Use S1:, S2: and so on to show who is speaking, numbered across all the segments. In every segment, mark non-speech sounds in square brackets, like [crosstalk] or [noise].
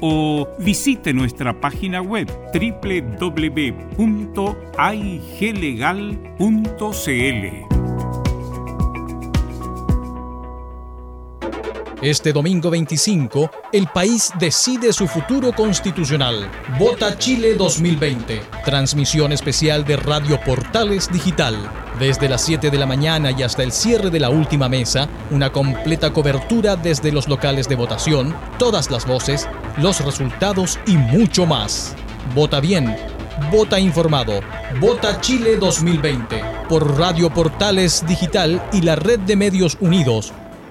S1: o visite nuestra página web www.iglegal.cl.
S2: Este domingo 25, el país decide su futuro constitucional. Vota Chile 2020. Transmisión especial de Radio Portales Digital. Desde las 7 de la mañana y hasta el cierre de la última mesa, una completa cobertura desde los locales de votación, todas las voces, los resultados y mucho más. Vota bien, vota informado. Vota Chile 2020 por Radio Portales Digital y la Red de Medios Unidos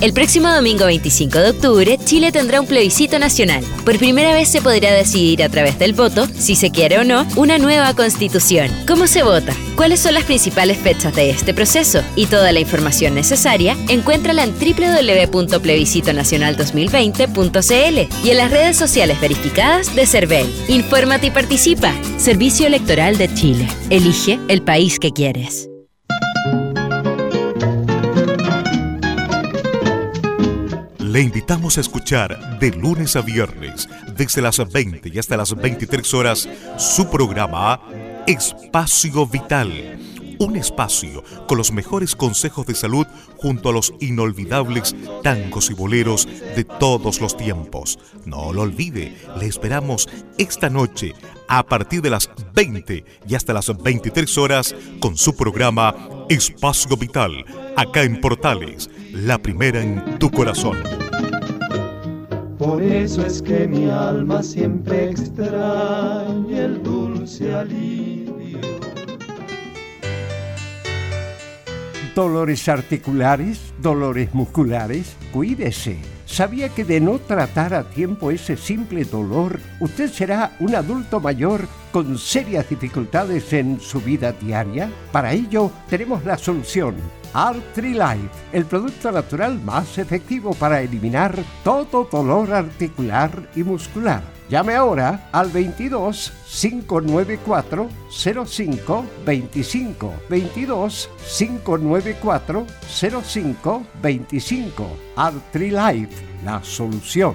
S3: El próximo domingo 25 de octubre, Chile tendrá un plebiscito nacional. Por primera vez se podrá decidir a través del voto, si se quiere o no, una nueva constitución. ¿Cómo se vota? ¿Cuáles son las principales fechas de este proceso? Y toda la información necesaria, encuéntrala en www.plebiscitonacional2020.cl y en las redes sociales verificadas de CERVEL. Infórmate y participa. Servicio Electoral de Chile. Elige el país que quieres.
S4: Le invitamos a escuchar de lunes a viernes, desde las 20 y hasta las 23 horas, su programa Espacio Vital. Un espacio con los mejores consejos de salud junto a los inolvidables tangos y boleros de todos los tiempos. No lo olvide, le esperamos esta noche a partir de las 20 y hasta las 23 horas con su programa Espacio Vital, acá en Portales, la primera en tu corazón.
S5: Por eso es que mi alma siempre extraña el dulce alivio.
S6: Dolores articulares, dolores musculares, cuídese. ¿Sabía que de no tratar a tiempo ese simple dolor, usted será un adulto mayor con serias dificultades en su vida diaria? Para ello, tenemos la solución Life, el producto natural más efectivo para eliminar todo dolor articular y muscular. Llame ahora al 22 594 05 25 22 594 05 25 Life, la solución.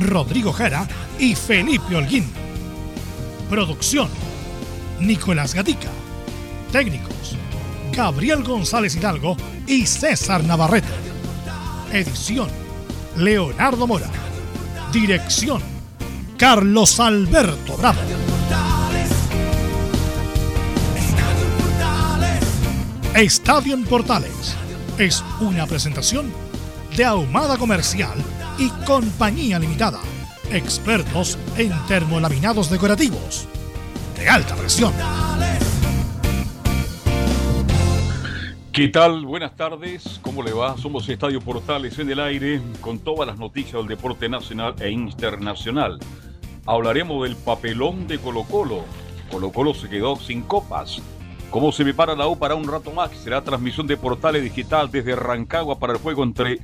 S7: Rodrigo Jara y Felipe Holguín. Producción: Nicolás Gatica. Técnicos: Gabriel González Hidalgo y César Navarrete. Edición: Leonardo Mora. Dirección: Carlos Alberto Bravo. Estadio en Portales es una presentación de Ahumada Comercial y Compañía Limitada. Expertos en termolaminados decorativos de alta presión.
S8: ¿Qué tal? Buenas tardes. ¿Cómo le va? Somos Estadio Portales en el aire con todas las noticias del deporte nacional e internacional. Hablaremos del papelón de Colo Colo. Colo Colo se quedó sin copas. ¿Cómo se prepara la U para un rato más? Será transmisión de Portales Digital desde Rancagua para el juego entre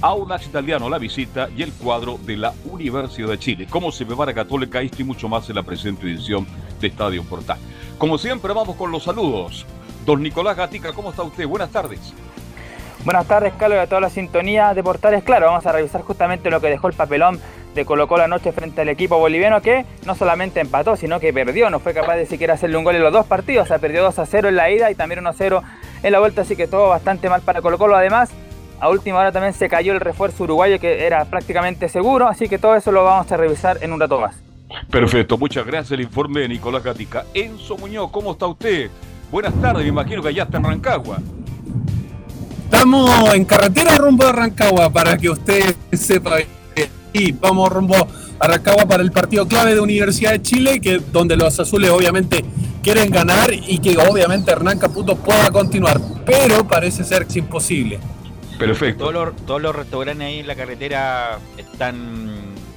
S8: Audax Italiano, la visita y el cuadro de la Universidad de Chile. ¿Cómo se prepara Católica? Esto y mucho más en la presente edición de Estadio Portal. Como siempre, vamos con los saludos. Don Nicolás Gatica, ¿cómo está usted? Buenas tardes.
S9: Buenas tardes, Carlos, y a toda la sintonía de Portales. Claro, vamos a revisar justamente lo que dejó el papelón de Colo Colo anoche frente al equipo boliviano que no solamente empató, sino que perdió. No fue capaz de siquiera hacerle un gol en los dos partidos. O sea, perdió 2 a 0 en la ida y también 1 a 0 en la vuelta. Así que todo bastante mal para Colo Colo. Además, a última hora también se cayó el refuerzo uruguayo que era prácticamente seguro. Así que todo eso lo vamos a revisar en un rato más.
S8: Perfecto, muchas gracias. El informe de Nicolás Gatica. Enzo Muñoz, ¿cómo está usted? Buenas tardes, me imagino que ya está en Rancagua.
S10: Estamos en carretera rumbo a Rancagua para que usted sepa. Y vamos rumbo a Rancagua para el partido clave de Universidad de Chile, que donde los azules obviamente quieren ganar y que obviamente Hernán Caputo pueda continuar, pero parece ser que es imposible.
S8: Perfecto.
S11: ¿Todos los, todos los restaurantes ahí en la carretera están,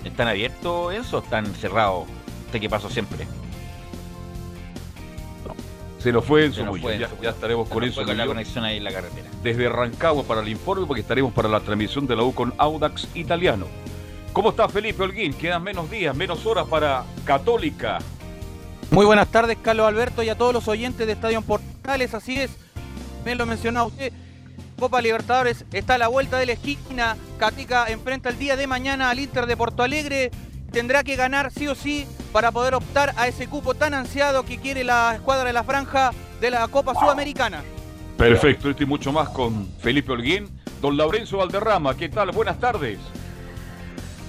S11: están abiertos, Enzo, o están cerrados? Usted que pasó siempre.
S8: Se nos fue Muñoz.
S11: fue
S8: ya, ya estaremos
S11: Se
S8: con
S11: nos
S8: eso.
S11: fue con la conexión ahí en la carretera.
S8: desde Rancagua para el informe porque estaremos para la transmisión de la U con Audax Italiano. ¿Cómo está Felipe Holguín? Quedan menos días, menos horas para Católica.
S12: Muy buenas tardes, Carlos Alberto, y a todos los oyentes de Estadio Portales. Así es, me lo mencionaba usted. Copa Libertadores está a la vuelta de la esquina. Catica enfrenta el día de mañana al Inter de Porto Alegre. Tendrá que ganar sí o sí para poder optar a ese cupo tan ansiado que quiere la escuadra de la franja de la Copa Sudamericana.
S8: Perfecto, esto y mucho más con Felipe Holguín. Don Laurencio Valderrama, ¿qué tal? Buenas tardes.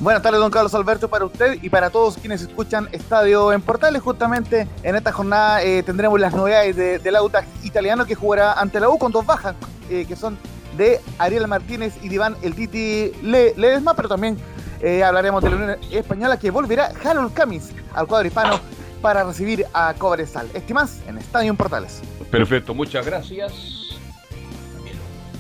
S13: Buenas tardes, don Carlos Alberto, para usted y para todos quienes escuchan Estadio en Portales. Justamente en esta jornada eh, tendremos las novedades de- del Audax italiano que jugará ante la U con dos bajas, eh, que son de Ariel Martínez y de Iván El Titi Le- Ledesma, pero también eh, hablaremos de la Unión Española que volverá Harold Camis al cuadro hispano para recibir a Cobresal. Estimas en Estadio en Portales.
S8: Perfecto, muchas gracias.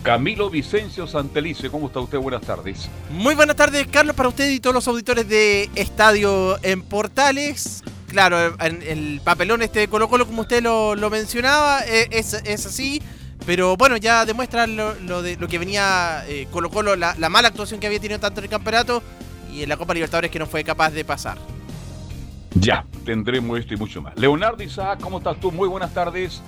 S8: Camilo Vicencio Santelice, ¿cómo está usted? Buenas tardes.
S14: Muy buenas tardes, Carlos, para usted y todos los auditores de Estadio en Portales. Claro, en el papelón este de Colo Colo, como usted lo, lo mencionaba, eh, es, es así. Pero bueno, ya demuestra lo, de, lo que venía eh, Colo Colo, la, la mala actuación que había tenido tanto en el campeonato y en la Copa Libertadores que no fue capaz de pasar.
S8: Ya, tendremos esto y mucho más. Leonardo Isaac, ¿cómo estás tú? Muy buenas tardes.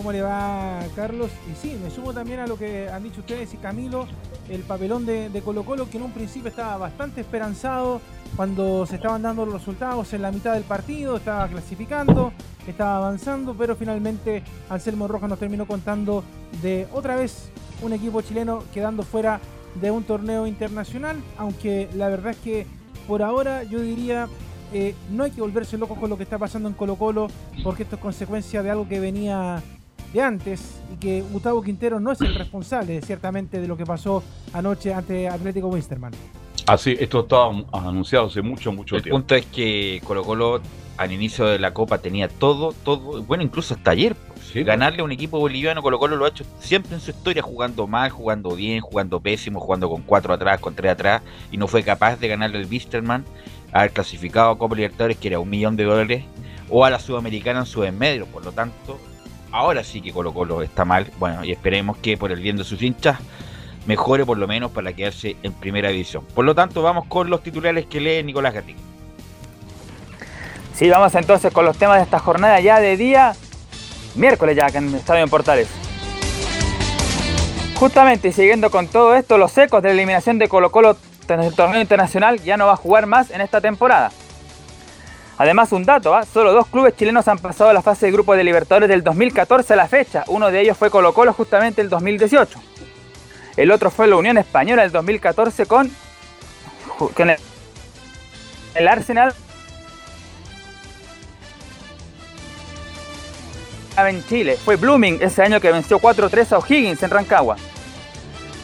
S15: ¿Cómo le va, Carlos? Y sí, me sumo también a lo que han dicho ustedes y Camilo, el papelón de, Colo Colo, que en un principio estaba bastante esperanzado cuando se estaban dando los resultados en la mitad del partido, estaba clasificando, estaba avanzando, pero finalmente Anselmo Rojas nos terminó contando de otra vez un equipo chileno quedando fuera de un torneo internacional, aunque la verdad es que por ahora yo diría eh, no hay que volverse loco con lo que está pasando en Colo Colo, porque esto es consecuencia de algo que venía de antes y que Gustavo Quintero no es el responsable, ciertamente, de lo que pasó anoche ante Atlético Winsterman.
S8: Así, esto estaba anunciado hace mucho, mucho
S11: El
S8: tiempo.
S11: punto es que Colo Colo al inicio de la Copa tenía todo, todo, bueno, incluso hasta ayer. pues, Ganarle a un equipo boliviano, Colo Colo lo ha hecho siempre en su historia, jugando mal, jugando bien, jugando pésimo, jugando con cuatro atrás, con tres atrás, y no fue capaz de ganarle al Wisterman, haber clasificado a Copa Libertadores, que era un millón de dólares, o a la Sudamericana en su medio. Por lo tanto, ahora sí que Colo Colo está mal. Bueno, y esperemos que por el bien de sus hinchas mejore por lo menos para quedarse en primera división. Por lo tanto, vamos con los titulares que lee Nicolás Gatica.
S9: Sí, vamos entonces con los temas de esta jornada ya de día miércoles ya acá en el Estadio en Portales. Justamente y siguiendo con todo esto, los ecos de eliminación de Colo Colo en el torneo internacional ya no va a jugar más en esta temporada. Además, un dato, ¿ah? solo dos clubes chilenos han pasado a la fase de grupo de Libertadores del 2014 a la fecha. Uno de ellos fue Colo Colo justamente el 2018. El otro fue la Unión Española el 2014 con, el Arsenal en Chile. Fue Blooming ese año que venció 4-3 a O'Higgins en Rancagua.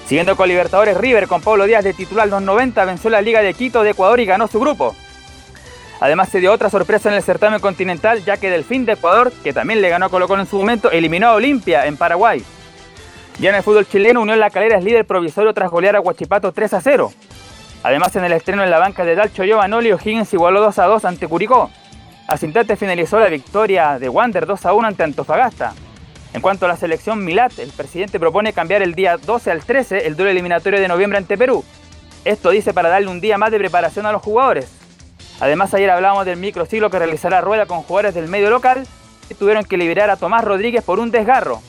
S9: Siguiendo con Libertadores, River con Pablo Díaz de titular los 90 venció la Liga de Quito de Ecuador y ganó su grupo. Además se dio otra sorpresa en el certamen continental ya que Delfín de Ecuador, que también le ganó a Colo Colo en su momento, eliminó a Olimpia en Paraguay. Ya en el fútbol chileno, Unión La Calera es líder provisorio tras golear a Huachipato 3 a 0. Además en el estreno en la banca de Dalcho Giovanoli, O'Higgins igualó 2 a 2 ante Curicó. A Cintate finalizó la victoria de Wander 2 a 1 ante Antofagasta. En cuanto a la selección Milat, el presidente propone cambiar el día 12 al 13 el duelo eliminatorio de noviembre ante Perú. Esto dice para darle un día más de preparación a los jugadores. Además ayer hablábamos del microciclo que realizará Rueda con jugadores del medio local que tuvieron que liberar a Tomás Rodríguez por un desgarro.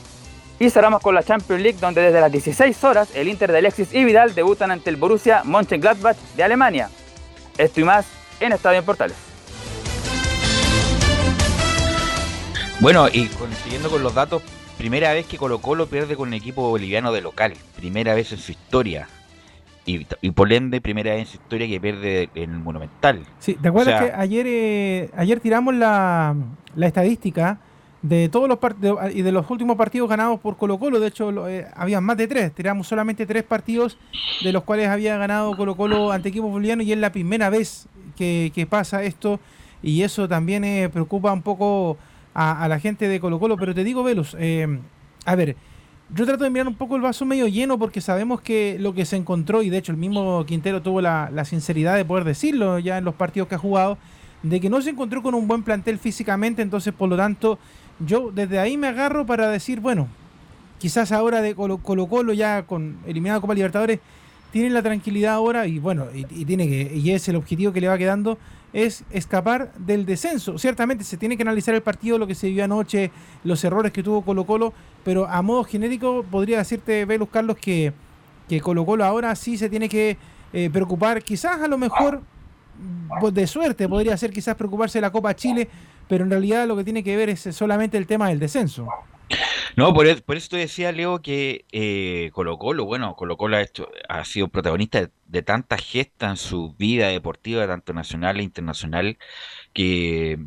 S9: Y cerramos con la Champions League donde desde las 16 horas el Inter de Alexis y Vidal debutan ante el Borussia Mönchengladbach de Alemania. Esto y más en Estadio en Portales.
S11: Bueno, y siguiendo con los datos, primera vez que Colo Colo pierde con un equipo boliviano de local, primera vez en su historia. Y, y por ende, primera vez en su historia que pierde en el Monumental.
S15: Sí, ¿te acuerdas
S11: O sea,
S15: que ayer, eh, ayer tiramos la, la estadística de todos los partidos y de los últimos partidos ganados por Colo Colo? De hecho, lo- eh, había más de tres. Tiramos solamente tres partidos de los cuales había ganado Colo Colo ante equipos bolivianos y es la primera vez que, que pasa esto y eso también eh, preocupa un poco a, a la gente de Colo Colo. Pero te digo, Velus, eh, a ver, yo trato de mirar un poco el vaso medio lleno porque sabemos que lo que se encontró, y de hecho el mismo Quintero tuvo la, sinceridad de poder decirlo ya en los partidos que ha jugado, de que no se encontró con un buen plantel físicamente, entonces por lo tanto yo desde ahí me agarro para decir, bueno, quizás ahora de Colo, Colo ya con eliminado Copa Libertadores, tiene la tranquilidad ahora y bueno, y, y tiene que, y es el objetivo que le va quedando, es escapar del descenso. Ciertamente se tiene que analizar el partido, lo que se vio anoche, los errores que tuvo Colo Colo, pero a modo genérico podría decirte, Velus Carlos, que, que Colo Colo ahora sí se tiene que eh, preocupar, quizás a lo mejor pues, de suerte podría ser quizás preocuparse de la Copa Chile, pero en realidad lo que tiene que ver es solamente el tema del descenso.
S11: No, por, e- por eso te decía, Leo, que eh, Colo Colo, bueno, Colo Colo ha, hecho- ha sido protagonista de, de tantas gestas en su vida deportiva, tanto nacional e internacional, que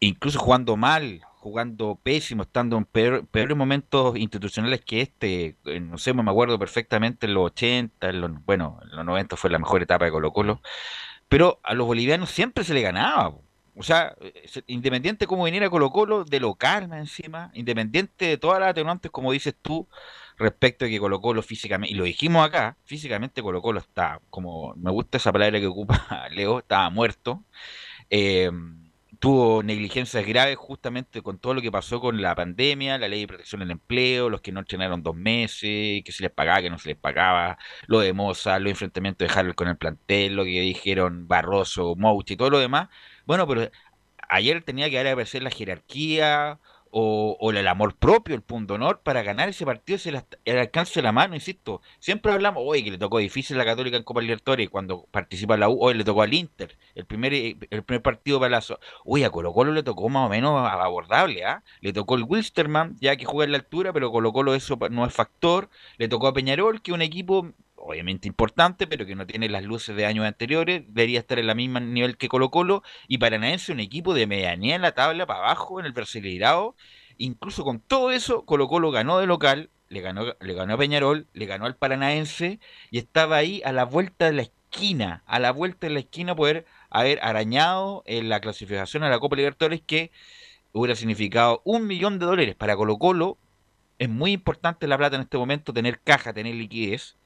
S11: incluso jugando mal, jugando pésimo, estando en peor- peores momentos institucionales que este, eh, no sé, me acuerdo perfectamente en los 80, en los, bueno, en los 90 fue la mejor etapa de Colo Colo, pero a los bolivianos siempre se le ganaba. O sea, eh, independiente como viniera Colo Colo, de local encima, independiente de todas las atenuantes, como dices tú, respecto de que Colo Colo físicamente, y lo dijimos acá, físicamente Colo Colo está, como me gusta esa palabra que ocupa [laughs] Leo, estaba muerto. Eh, tuvo negligencias graves justamente con todo lo que pasó con la pandemia, la ley de protección del empleo, los que no entrenaron dos meses, que se les pagaba, que no se les pagaba, lo de Moza, los enfrentamientos de Harold con el plantel, lo que dijeron Barroso, Mouch y todo lo demás. Bueno, pero ayer tenía que aparecer la jerarquía o, o el amor propio, el punto honor para ganar ese partido, le hasta- el alcance de la mano, insisto. Siempre hablamos, oye, que le tocó difícil la Católica en Copa Libertadores cuando participa la U, hoy le tocó al Inter, el primer, eh, el primer partido palazo. Uy, a Colo Colo le tocó más o menos abordable, ¿ah? Le tocó el Wilstermann, ya que juega en la altura, pero Colo Colo eso no es factor. Le tocó a Peñarol, que es un equipo obviamente importante, pero que no tiene las luces de años anteriores, debería estar en el mismo nivel que Colo Colo, y Paranaense un equipo de medianía en la tabla, para abajo, en el Brasileirao, incluso con todo eso, Colo Colo ganó de local, le ganó, le ganó a Peñarol, le ganó al Paranaense, y estaba ahí a la vuelta de la esquina, a la vuelta de la esquina poder haber arañado en la clasificación a la Copa Libertadores que hubiera significado un millón de dólares para Colo Colo. Es muy importante la plata en este momento, tener caja, tener liquidez.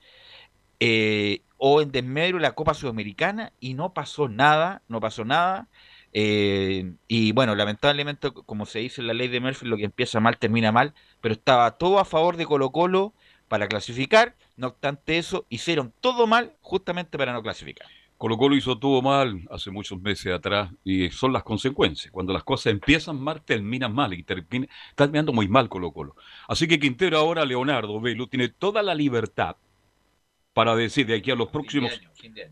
S11: Eh, o en desmedro la Copa Sudamericana y no pasó nada, no pasó nada. Eh, y bueno, lamentablemente, como se dice en la ley de Murphy, lo que empieza mal termina mal, pero estaba todo a favor de Colo Colo para clasificar, no obstante eso, hicieron todo mal justamente para no clasificar.
S8: Colo Colo hizo todo mal hace muchos meses atrás y son las consecuencias. Cuando las cosas empiezan mal, terminan mal y termina, muy mal Colo Colo. Así que Quintero ahora, Leonardo Velo, tiene toda la libertad para decir de aquí a los próximos,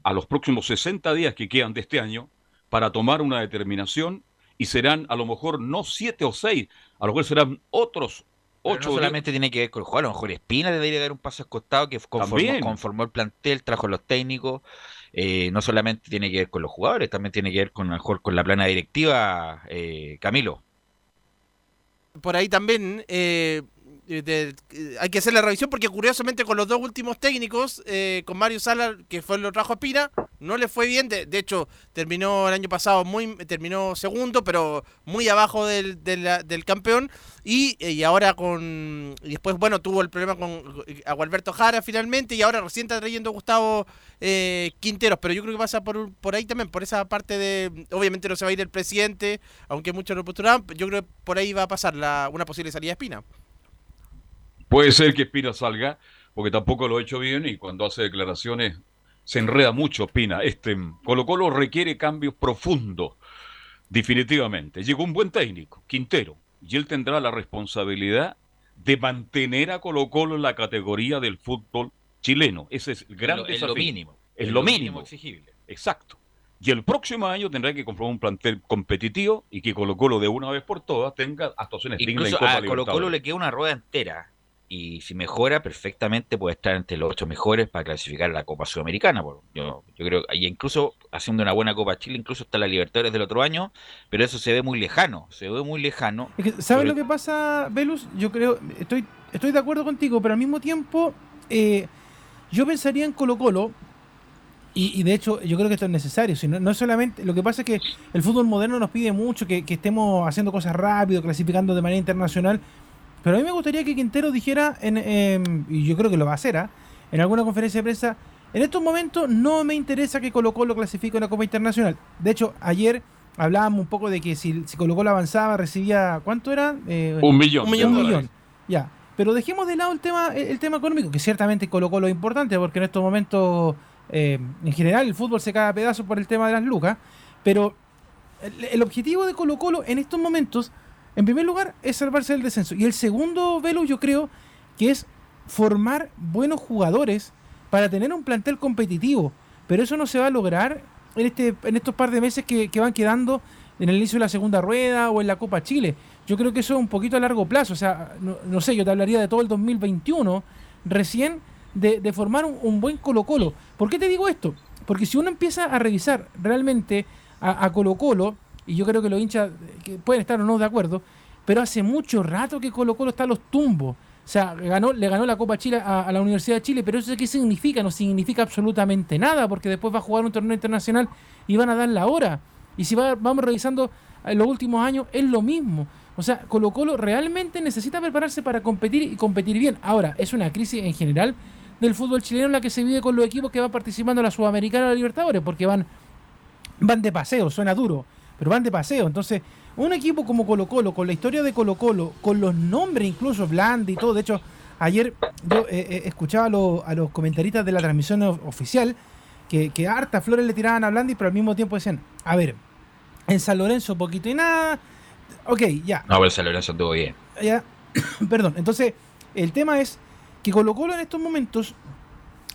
S8: a los próximos 60 días que quedan de este año, para tomar una determinación y serán a lo mejor no siete o seis, a lo mejor serán otros
S11: Pero
S8: ocho.
S11: no
S8: o
S11: solamente tiene que ver con el juego, a lo mejor Espina debería dar un paso al costado que conformó, el plantel, trajo los técnicos. eh, no solamente tiene que ver con los jugadores, también tiene que ver con, a lo mejor con la plana directiva, eh, Camilo.
S14: por ahí también eh, de- de- eh, hay que hacer la revisión porque curiosamente con los dos últimos técnicos, eh, con Mario Sala, que fue lo trajo a Espina, no le fue bien. De, hecho, terminó el año pasado muy terminó segundo, pero muy abajo del, del, campeón. Y, eh, ahora con. Y después, bueno, tuvo el problema con eh, Agualberto Jara finalmente. Y ahora recién está trayendo Gustavo eh, Quinteros. Pero yo creo que pasa por, por ahí también, por esa parte de. Obviamente no se va a ir el presidente, aunque muchos lo postulaban. Yo creo que por ahí va a pasar la, una posible salida de Espina.
S8: Puede ser que Espina salga, porque tampoco lo ha hecho bien y cuando hace declaraciones se enreda mucho Espina. Este Colo Colo requiere cambios profundos, definitivamente. Llegó un buen técnico, Quintero, y él tendrá la responsabilidad de mantener a Colo Colo en la categoría del fútbol chileno. Ese es el gran
S11: lo- es
S8: desafío.
S11: lo mínimo.
S8: Es
S11: Es
S8: lo
S11: lo
S8: mínimo.
S11: mínimo exigible.
S8: Exacto. Y el próximo año tendrá que conformar un plantel competitivo y que Colo Colo de una vez por todas tenga actuaciones dignas en
S11: Incluso
S8: Copa
S11: a Colo Colo le queda una rueda entera. Y si mejora, perfectamente puede estar entre los ocho mejores para clasificar a la Copa Sudamericana. Yo, yo creo, y incluso haciendo una buena Copa Chile, incluso está la Libertadores del otro año, pero eso se ve muy lejano, se ve muy lejano.
S15: Es que, ¿Sabes lo que pasa, Velus? Yo creo, estoy, estoy de acuerdo contigo, pero al mismo tiempo, eh, yo pensaría en Colo Colo, y, y de hecho yo creo que esto es necesario, si no, no es solamente, lo que pasa es que el fútbol moderno nos pide mucho, que, que estemos haciendo cosas rápido, clasificando de manera internacional, pero a mí me gustaría que Quintero dijera, en, em, y yo creo que lo va a hacer, ¿ah? en alguna conferencia de prensa, en estos momentos no me interesa que Colo Colo clasifique una Copa Internacional. De hecho, ayer hablábamos un poco de que si, si Colo Colo avanzaba, recibía, ¿cuánto era? Eh,
S8: Un millón
S15: Un
S8: de
S15: millón.
S8: dólares.
S15: Ya. Pero dejemos de lado el tema, el, el tema económico, que ciertamente Colo Colo es importante, porque en estos momentos, eh, en general, el fútbol se cae a pedazos por el tema de las lucas. Pero el, el objetivo de Colo Colo en estos momentos, en primer lugar, es salvarse del descenso. Y el segundo, Velo, yo creo que es formar buenos jugadores para tener un plantel competitivo. Pero eso no se va a lograr en, este, en estos par de meses que, que van quedando en el inicio de la segunda rueda o en la Copa Chile. Yo creo que eso es un poquito a largo plazo. O sea, no, no sé, yo te hablaría de todo el 2021 recién de, de formar un, un buen Colo Colo. ¿Por qué te digo esto? Porque si uno empieza a revisar realmente a, a Colo Colo, y yo creo que los hinchas eh, que pueden estar o no de acuerdo, pero hace mucho rato que Colo Colo está a los tumbos. O sea, ganó, le ganó la Copa Chile a, la Universidad de Chile, pero eso qué significa? No significa absolutamente nada, porque después va a jugar un torneo internacional y van a dar la hora. Y si va- vamos revisando en los últimos años, es lo mismo. O sea, Colo Colo realmente necesita prepararse para competir y competir bien. Ahora, es una crisis en general del fútbol chileno la que se vive con los equipos que van participando en la Sudamericana la Libertadores, porque van, van de paseo, suena duro, pero van de paseo. Entonces, un equipo como Colo Colo, con la historia de Colo Colo, con los nombres incluso, Blandi y todo, de hecho, ayer yo eh, eh, escuchaba a, los- a los comentaristas de la transmisión oficial que, que harta flores le tiraban a Blandi, pero al mismo tiempo decían, a ver, en San Lorenzo poquito y nada, ok, ya,
S11: No, pero San Lorenzo anduvo bien.
S15: ya, [coughs] perdón. Entonces, el tema es que Colo Colo en estos momentos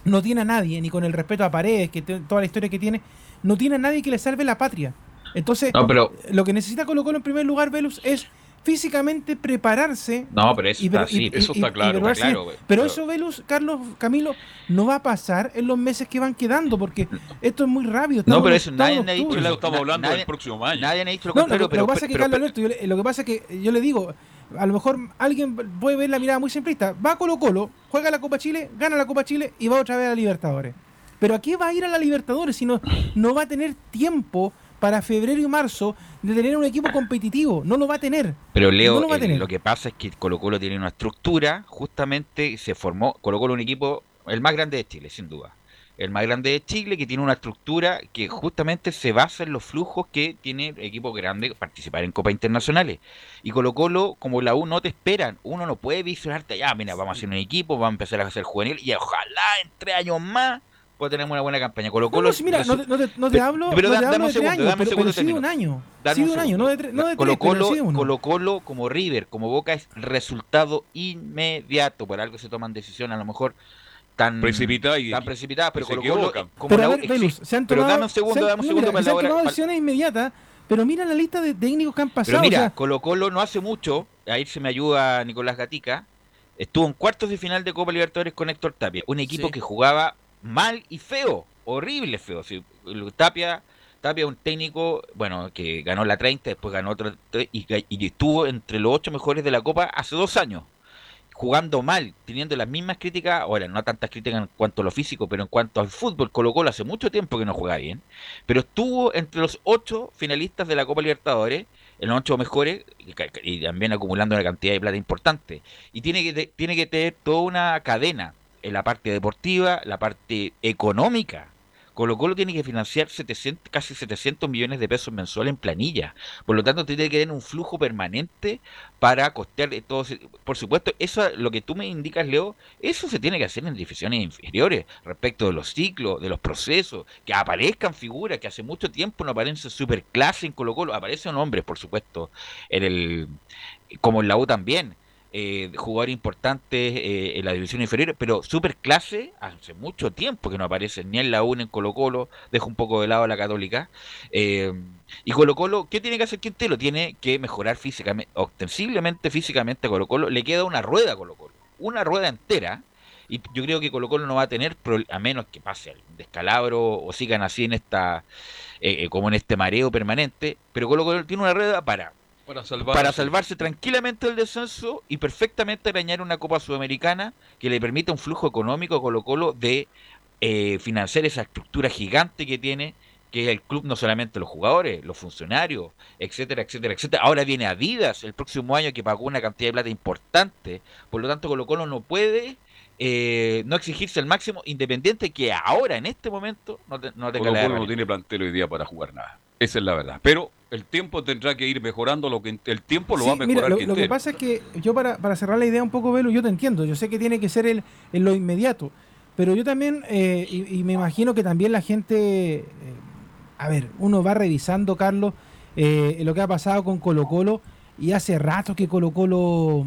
S15: no tiene a nadie, ni con el respeto a Paredes, que toda la historia que tiene, no tiene a nadie que le salve la patria. Entonces,
S11: No, pero-
S15: lo que necesita Colo Colo en primer lugar, Velus, es físicamente prepararse.
S11: No, pero eso
S15: y-
S11: está
S15: y-
S11: así,
S15: y-
S11: eso
S15: y-
S11: está
S15: y
S11: claro, está.
S15: Pero eso, Velus, Carlos, Camilo, no va a pasar en los meses que van quedando, porque esto es muy rápido.
S11: No, pero eso nadie ha dicho. la-
S8: estamos hablando
S11: nadie-
S8: del próximo año.
S11: Nadie ha dicho lo
S15: No, lo,
S11: contrario,
S15: lo
S11: pero.
S15: que pasa es que,
S11: pero-
S15: Carlos Alberto, yo le- lo que pasa es que yo le digo, a lo mejor alguien puede ver la mirada muy simplista. Va a Colo Colo, juega la Copa Chile, gana la Copa Chile y va otra vez a la Libertadores. Pero ¿a qué va a ir a la Libertadores si no, no va a tener tiempo para febrero y marzo de tener un equipo competitivo? No lo va a tener.
S11: Pero Leo,
S15: no lo va a tener.
S11: lo que pasa es que Colo Colo tiene una estructura, justamente se formó, Colo Colo un equipo, el más grande de Chile, sin duda. El más grande de Chile, que tiene una estructura que justamente se basa en los flujos que tiene el equipo grande participar en Copas Internacionales. Y Colo Colo, como la U no te esperan, uno no puede visionarte, ya, mira, vamos a hacer un equipo, vamos a empezar a hacer juvenil, y ojalá en tres años más pues tenemos una buena campaña. Colo
S15: No,
S11: Colo...
S15: no, mira, no te, no te- no te
S11: Pero-
S15: hablo,
S11: pero
S15: no
S11: da-
S15: te
S11: dame
S15: hablo
S11: un
S15: de tres
S11: segundo,
S15: años,
S11: dame un
S15: pero,
S11: segundo
S15: pero un año.
S11: Dame
S15: Sí
S11: un
S15: año, no de, tres- no de
S11: Colo
S15: tres, pero
S11: Colo,
S15: sí de uno.
S11: Colo Colo como River, como Boca es resultado inmediato. Por algo se toman decisiones a lo mejor tan
S8: Precipitada y-
S11: tan precipitadas, pero Colo como
S15: Pero
S11: la
S15: a ver, Velus, se han
S11: pero
S15: tomado,
S11: dame un segundo,
S15: se han-
S11: dame un
S15: no,
S11: segundo
S15: mira,
S11: para
S15: se han tomado decisiones inmediatas, pero mira la lista de técnicos que han pasado.
S11: Pero mira,
S15: o sea,
S11: Colo Colo no hace mucho, ahí se me ayuda Nicolás Gatica, estuvo en cuartos de final de Copa Libertadores con Héctor Tapia, un equipo
S14: Sí.
S11: que jugaba mal y feo, horrible feo. Lo- Tapia, Tapia un técnico, bueno, que ganó la 30, después ganó otra y, y estuvo entre los ocho mejores de la Copa hace dos años. Jugando mal, teniendo las mismas críticas, ahora no tantas críticas en cuanto a lo físico, pero en cuanto al fútbol, Colo Colo hace mucho tiempo que no juega bien, pero estuvo entre los ocho finalistas de la Copa Libertadores, en los ocho mejores, y, también acumulando una cantidad de plata importante. Y tiene que, tiene que tener toda una cadena en la parte deportiva, la parte económica. Colo Colo tiene que financiar 700, casi 700 millones de pesos mensuales en planilla. Por lo tanto, tiene que tener un flujo permanente para costear todo. Por supuesto, eso lo que tú me indicas, Leo, eso se tiene que hacer en divisiones inferiores respecto de los ciclos, de los procesos, que aparezcan figuras que hace mucho tiempo no aparecen superclase en Colo Colo. Aparecen hombres, por supuesto, en el como en la U también. Eh, jugadores importantes eh, en la división inferior, pero superclase hace mucho tiempo que no aparecen ni en la U ni en Colo Colo, deja un poco de lado a la Católica. Eh, y Colo Colo, ¿qué tiene que hacer Quintero? Tiene que mejorar físicamente, ostensiblemente físicamente a Colo Colo. Le queda una rueda a Colo Colo, una rueda entera. Y yo creo que Colo Colo no va a tener, a menos que pase el descalabro o sigan así en esta, eh, como en este mareo permanente. Pero Colo Colo tiene una rueda para
S8: Para salvar
S11: para salvarse tranquilamente del descenso y perfectamente arañar una Copa Sudamericana que le permita un flujo económico a Colo Colo de eh, financiar esa estructura gigante que tiene, que es el club, no solamente los jugadores, los funcionarios, etcétera, etcétera, etcétera. Ahora viene Adidas el próximo año que pagó una cantidad de plata importante, por lo tanto Colo Colo no puede eh, no exigirse el máximo, independiente que ahora, en este momento, no, te- no tenga
S8: Colo
S11: la
S8: Colo no tiene plantel hoy día para jugar nada. Esa es la verdad. Pero el tiempo tendrá que ir mejorando lo que el tiempo lo
S15: Sí,
S8: va a
S15: mira,
S8: mejorar
S15: lo, lo que pasa es que yo para, para cerrar la idea un poco, Velo, yo te entiendo, yo sé que tiene que ser el, en lo inmediato, pero yo también, eh, y, y me imagino que también la gente, eh, a ver, uno va revisando, Carlos, eh, lo que ha pasado con Colo Colo, y hace rato que Colo Colo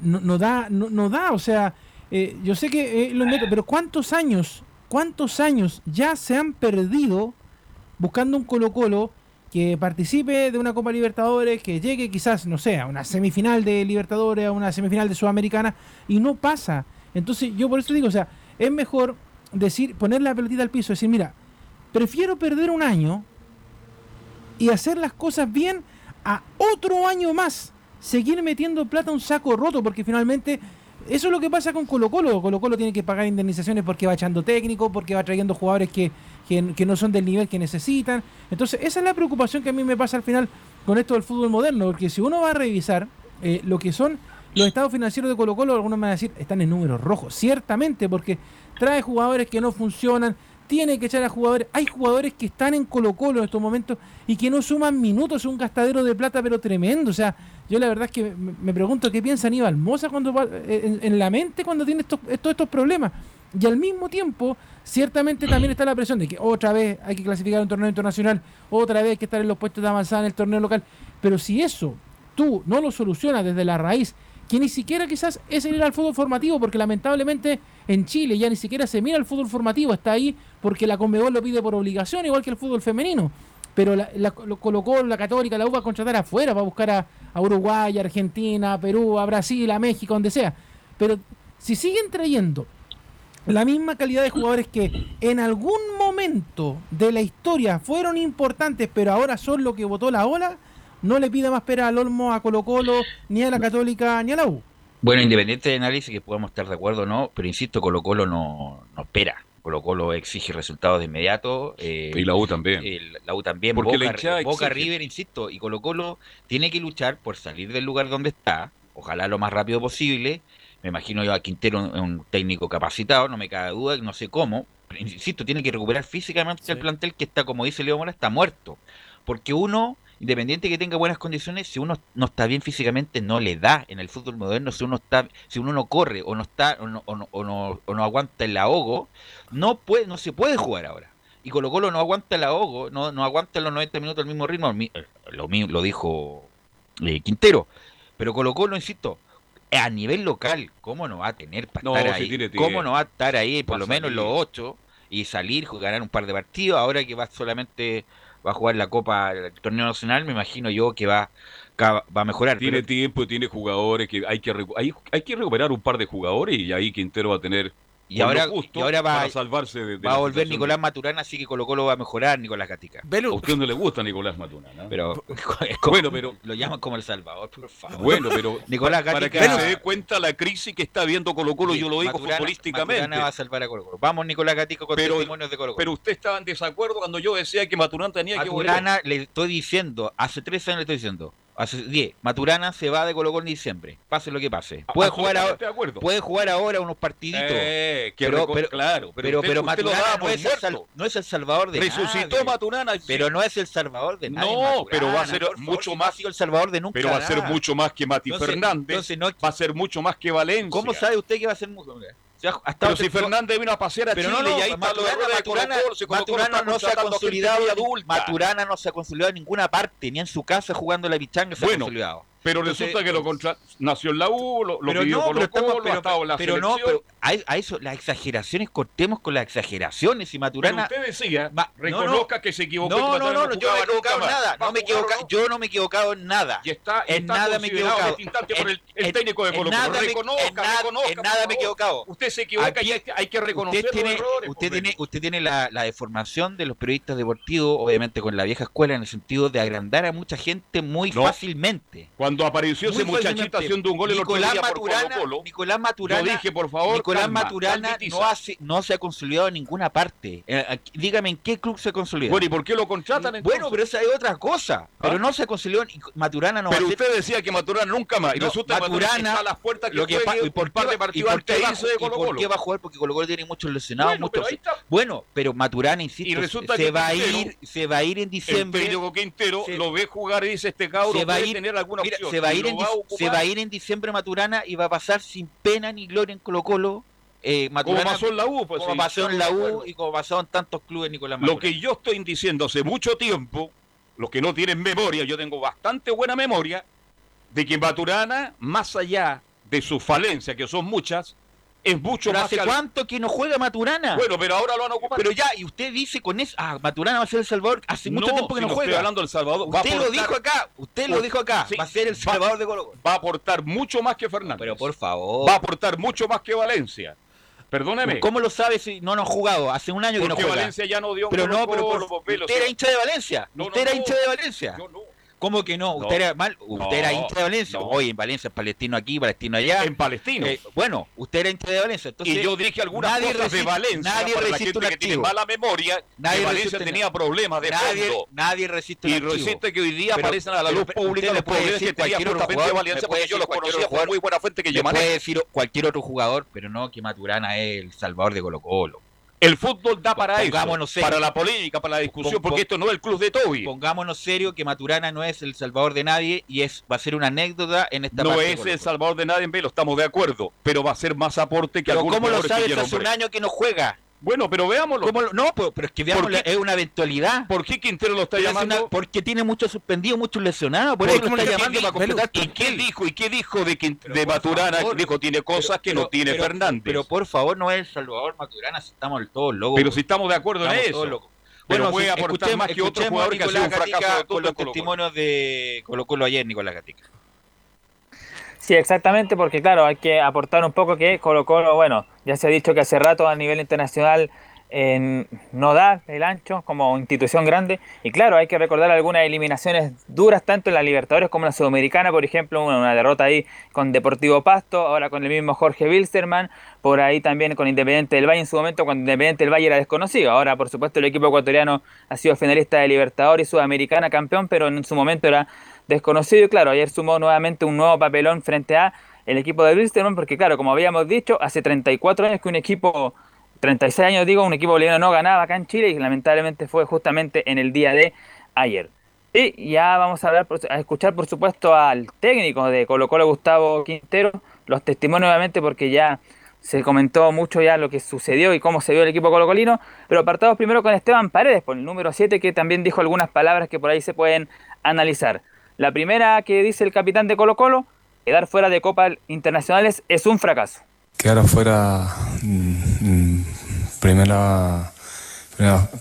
S15: no, no da, no, no da, o sea, eh, yo sé que lo inmediato, pero ¿cuántos años, cuántos años ya se han perdido buscando un Colo Colo que participe de una Copa Libertadores, que llegue quizás, no sé, a una semifinal de Libertadores, a una semifinal de Sudamericana, y no pasa. Entonces yo por eso digo, o sea, es mejor decir, poner la pelotita al piso, decir, mira, prefiero perder un año y hacer las cosas bien a otro año más, seguir metiendo plata a un saco roto, porque finalmente eso es lo que pasa con Colo Colo. Colo Colo tiene que pagar indemnizaciones porque va echando técnico, porque va trayendo jugadores que, que, no son del nivel que necesitan. Entonces esa es la preocupación que a mí me pasa al final con esto del fútbol moderno, porque si uno va a revisar eh, lo que son los estados financieros de Colo Colo, algunos van a decir, están en números rojos, ciertamente, porque trae jugadores que no funcionan, tiene que echar a jugadores. Hay jugadores que están en Colo Colo en estos momentos y que no suman minutos, es un gastadero de plata, pero tremendo. O sea, yo la verdad es que me, pregunto qué piensa Aníbal Moza cuando va- en, en la mente cuando tiene estos, todos estos problemas. Y al mismo tiempo, ciertamente también está la presión de que otra vez hay que clasificar un torneo internacional, otra vez hay que estar en los puestos de avanzada en el torneo local. Pero si eso tú no lo solucionas desde la raíz, que ni siquiera quizás es ir al fútbol formativo, porque lamentablemente en Chile ya ni siquiera se mira el fútbol formativo, está ahí porque la Conmebol lo pide por obligación, igual que el fútbol femenino. Pero la, la lo la Católica, la U va a contratar afuera, va a buscar a, Uruguay, a Argentina, a Perú, a Brasil, a México, donde sea. Pero si siguen trayendo la misma calidad de jugadores que en algún momento de la historia fueron importantes, pero ahora son lo que votó la ola, no le pida más pera al Olmo, a Colo Colo, ni a la Católica, ni a la U.
S11: Bueno, independiente de análisis que podamos estar de acuerdo o no, pero insisto, Colo Colo no, espera. Colo Colo exige resultados de inmediato. Eh,
S8: y la U también.
S11: El, la U también.
S8: Porque
S11: Boca,
S8: la
S11: Boca River, insisto, y Colo Colo tiene que luchar por salir del lugar donde está, ojalá lo más rápido posible. Me imagino yo a Quintero, un, técnico capacitado, no me cabe duda, no sé cómo. Pero insisto, tiene que recuperar físicamente el plantel que está, como dice Leo Mora, está muerto. Porque uno independiente que tenga buenas condiciones, si uno no está bien físicamente, no le da en el fútbol moderno, si uno está, si uno no corre o no está o no, o no, o no, o no aguanta el ahogo, no puede, no se puede jugar ahora. Y Colo Colo no aguanta el ahogo, no, no aguanta los 90 minutos al mismo ritmo, lo, mismo lo dijo eh, Quintero. Pero Colo Colo, insisto, a nivel local, ¿cómo no va a tener para estar ahí? ¿Cómo no va a estar ahí por lo menos los ocho y salir, ganar un par de partidos, ahora que va solamente va a jugar la Copa, el torneo nacional, me imagino yo que va, va a mejorar.
S8: Tiene tiempo, tiene jugadores, que hay que, hay, hay que recuperar un par de jugadores y ahí Quintero va a tener
S11: y ahora,
S8: justo
S11: y ahora, va,
S8: para salvarse de, de
S11: va a volver Nicolás Maturana, así que Colo Colo va a mejorar Nicolás Gatica. Belu...
S8: A usted no le gusta Nicolás Maturana. ¿eh?
S11: Pero, [laughs] como,
S8: bueno, pero
S11: lo llaman como el Salvador, por favor.
S8: Bueno, pero [laughs]
S11: Nicolás Gatica,
S8: para que
S11: Belu...
S8: se dé cuenta la crisis que está viendo Colo Colo,
S11: sí,
S8: yo lo digo
S11: Maturana,
S8: futbolísticamente.
S11: Maturana va a salvar a Colo Colo. Vamos Nicolás Gatica con
S8: pero,
S11: testimonios de Colo Colo.
S8: Pero usted estaba en desacuerdo cuando yo decía que Maturana tenía Maturana, que volver.
S11: Maturana le estoy diciendo, hace tres años le estoy diciendo, 10. Maturana se va de Colo Colo en diciembre, pase lo que pase. Ah, puede, ah, jugar ahora, puede jugar ahora unos partiditos.
S8: Eh,
S11: pero,
S8: recor-
S11: pero,
S8: claro, pero, usted,
S11: pero
S8: usted
S11: Maturana no es, el, no es, el, salvador de
S8: Resucitó
S11: nadie.
S8: Maturana. Sí.
S11: Pero no es el salvador de nadie.
S8: No,
S11: Maturana,
S8: pero va a ah,
S11: ser favor,
S8: mucho
S11: si
S8: más.
S11: No el salvador de nunca.
S8: Pero va a ser mucho más que Mati
S11: entonces,
S8: Fernández.
S11: Entonces no,
S8: va a ser mucho más que Valencia.
S11: ¿Cómo sabe usted que va a ser mucho más? O sea, hasta
S8: pero
S11: este
S8: si Fernández vino a pasear a
S11: pero
S8: Chile
S11: no, no,
S8: y ahí
S11: Maturana,
S8: está
S11: Maturana, Maturana no se ha consolidado Maturana no se ha consolidado en ninguna parte, ni en su casa jugando la bichanga se
S8: bueno, ha
S11: consolidado.
S8: Pero
S11: Entonces,
S8: resulta que lo eh, contra... nació en la U, lo, lo pidió
S11: no,
S8: Colo
S11: pero, estamos, pero,
S8: ha estado en la
S11: pero
S8: selección.
S11: no, pero a, a, eso, las exageraciones, cortemos con las exageraciones. Y Maturana.
S8: Pero usted decía,
S11: ma, reconozca no,
S8: no, que se equivocó.
S11: No, no, no, yo, no me he equivocado en nada. No me
S8: equivoca,
S11: yo no me he equivocado en nada.
S8: Y está,
S11: en nada me he equivocado.
S8: Por el, el
S11: en,
S8: técnico de Colo Colo. Reconozca,
S11: en nada,
S8: reconozca.
S11: En nada me he equivocado.
S8: Usted se equivoca
S11: Aquí,
S8: y hay, hay que reconocer pues,
S11: usted tiene,
S8: los errores.
S11: Usted tiene, usted tiene la, la deformación de los periodistas deportivos, obviamente con la vieja escuela, en el sentido de agrandar a mucha gente muy fácilmente.
S8: Cuando cuando apareció ese muchachito haciendo un gol el
S11: Nicolás
S8: otro Maturana, por
S11: Colo,
S8: Colo
S11: Nicolás Maturana,
S8: yo dije, por favor,
S11: Nicolás
S8: calma,
S11: Maturana no, hace, no se ha consolidado en ninguna parte. Eh, dígame, ¿en qué club se consolidó?
S8: Bueno, ¿y por qué lo contratan entonces?
S11: Bueno, pero esa es otra cosa.
S8: ¿Ah?
S11: Pero no se consolidó, Maturana no
S8: Pero
S11: va usted ser...
S8: decía que Maturana nunca más, y
S11: no,
S8: resulta Maturana,
S11: Maturana
S8: está a las puertas que,
S11: lo que y por parte
S8: de partido
S11: por
S8: hizo de Colo
S11: por qué va a jugar? Porque Colo Colo tiene muchos lesionados.
S8: Bueno,
S11: muchos...
S8: Pero
S11: bueno, pero Maturana, insisto,
S8: y resulta
S11: se,
S8: que
S11: va a ir, se va a ir en diciembre.
S8: El Quintero lo ve jugar y dice, este cabro puede tener alguna opción.
S11: Se va, a ir en, se va a ir en diciembre Maturana y va a pasar sin pena ni gloria en Colo Colo. Eh, Maturana,
S8: como pasó en la U, pues,
S11: como
S8: sí,
S11: pasó en la U y como pasó en tantos clubes Nicolás Maturana.
S8: Lo que yo estoy diciendo hace mucho tiempo, los que no tienen memoria, yo tengo bastante buena memoria, de que Maturana, más allá de sus falencias, que son muchas, es mucho
S11: pero
S8: más.
S11: ¿Hace cuánto que no juega Maturana?
S8: Bueno, pero ahora lo han ocupado.
S11: Pero ya, y usted dice con eso, ah, Maturana va a ser El Salvador. Hace mucho tiempo que no
S8: juega. Estoy hablando del Salvador.
S11: Usted lo dijo acá, usted lo dijo acá. Va a ser El Salvador de Colo.
S8: Va a aportar mucho más que Fernández.
S11: Pero por favor.
S8: Va a aportar mucho más que Valencia. Perdóneme.
S11: ¿Cómo lo sabe si no, no han jugado? Hace un año porque que no juega.
S8: Valencia ya no dio un
S11: Pero no, pero usted era
S8: ¿eh?
S11: hincha de Valencia. Usted era hincha de Valencia.
S8: Yo no.
S11: ¿Cómo que no? Usted no, era mal, usted
S8: no,
S11: era hincha de Valencia.
S8: No.
S11: Hoy en Valencia es palestino aquí, palestino allá.
S8: En palestino.
S11: Eh, bueno, usted era hincha de Valencia. Entonces,
S8: y yo dije algunas
S11: nadie
S8: cosas
S11: resiste, de
S8: Valencia.
S11: Nadie
S8: para
S11: resiste la
S8: gente
S11: un
S8: que tiene mala memoria.
S11: Nadie
S8: que Valencia tenía problemas de
S11: nadie,
S8: fondo.
S11: Nadie resiste.
S8: Y resiste que hoy día
S11: pero,
S8: aparecen a la luz pública los problemas que tenía de Valencia porque yo los conocía
S11: con
S8: muy buena fuente que yo.
S11: Puede decir cualquier otro jugador, pero no que Maturana es el salvador de Colo Colo.
S8: El fútbol da para
S11: pongámonos eso, serio.
S8: para la política, para la discusión,
S11: pong,
S8: porque esto no es el club de Toby.
S11: Pongámonos serio que Maturana no es el salvador de nadie y es va a ser una anécdota en esta
S8: No es el salvador de nadie en Velo, estamos de acuerdo, pero va a ser más aporte que
S11: pero
S8: algunos
S11: ¿Cómo lo sabes hace un año que no juega?
S8: Bueno, pero veámoslo.
S11: Lo, no, pero, pero, es que
S8: veámoslo,
S11: es una eventualidad.
S8: ¿Por qué Quintero lo está
S11: llamando? Es una, porque tiene muchos suspendidos, muchos lesionados. Por,
S8: ¿Por
S11: eso lo está llamando para completar.
S8: ¿Y qué dijo? ¿Y qué dijo de, que, de Maturana?
S11: Favor,
S8: dijo, tiene cosas que no tiene Fernández.
S11: Pero por favor, no es Salvador Maturana, si estamos todos locos.
S8: Pero si estamos de acuerdo
S11: estamos en
S8: eso.
S11: Todos locos. Bueno,
S8: pero
S11: puede
S8: aportar más que otro jugador que ha sido un fracaso.
S11: Con los testimonios de Colo Colo ayer, Nicolás Gatica.
S9: Sí, exactamente, porque claro, hay que aportar un poco que Colo Colo, bueno, ya se ha dicho que hace rato a nivel internacional eh, no da el ancho como institución grande. Y claro, hay que recordar algunas eliminaciones duras tanto en la Libertadores como en la Sudamericana, por ejemplo, una, una derrota ahí con Deportivo Pasto, ahora con el mismo Jorge Wilstermann, por ahí también con Independiente del Valle en su momento cuando Independiente del Valle era desconocido, ahora por supuesto el equipo ecuatoriano ha sido finalista de Libertadores y Sudamericana campeón, pero en su momento era desconocido y claro, ayer sumó nuevamente un nuevo papelón frente a el equipo de Wilstermann, porque claro, como habíamos dicho, hace 34 años que un equipo, 36 años digo, un equipo boliviano no ganaba acá en Chile y lamentablemente fue justamente en el día de ayer. Y ya vamos a, hablar, a escuchar por supuesto al técnico de Colo Colo, Gustavo Quintero, los testimonios obviamente porque ya se comentó mucho ya lo que sucedió y cómo se vio el equipo colocolino, pero apartados primero con Esteban Paredes, por el número 7, que también dijo algunas palabras que por ahí se pueden analizar. La primera que dice el capitán de Colo Colo, quedar fuera de copas internacionales es un fracaso.
S16: Quedar afuera mm, mm, primera,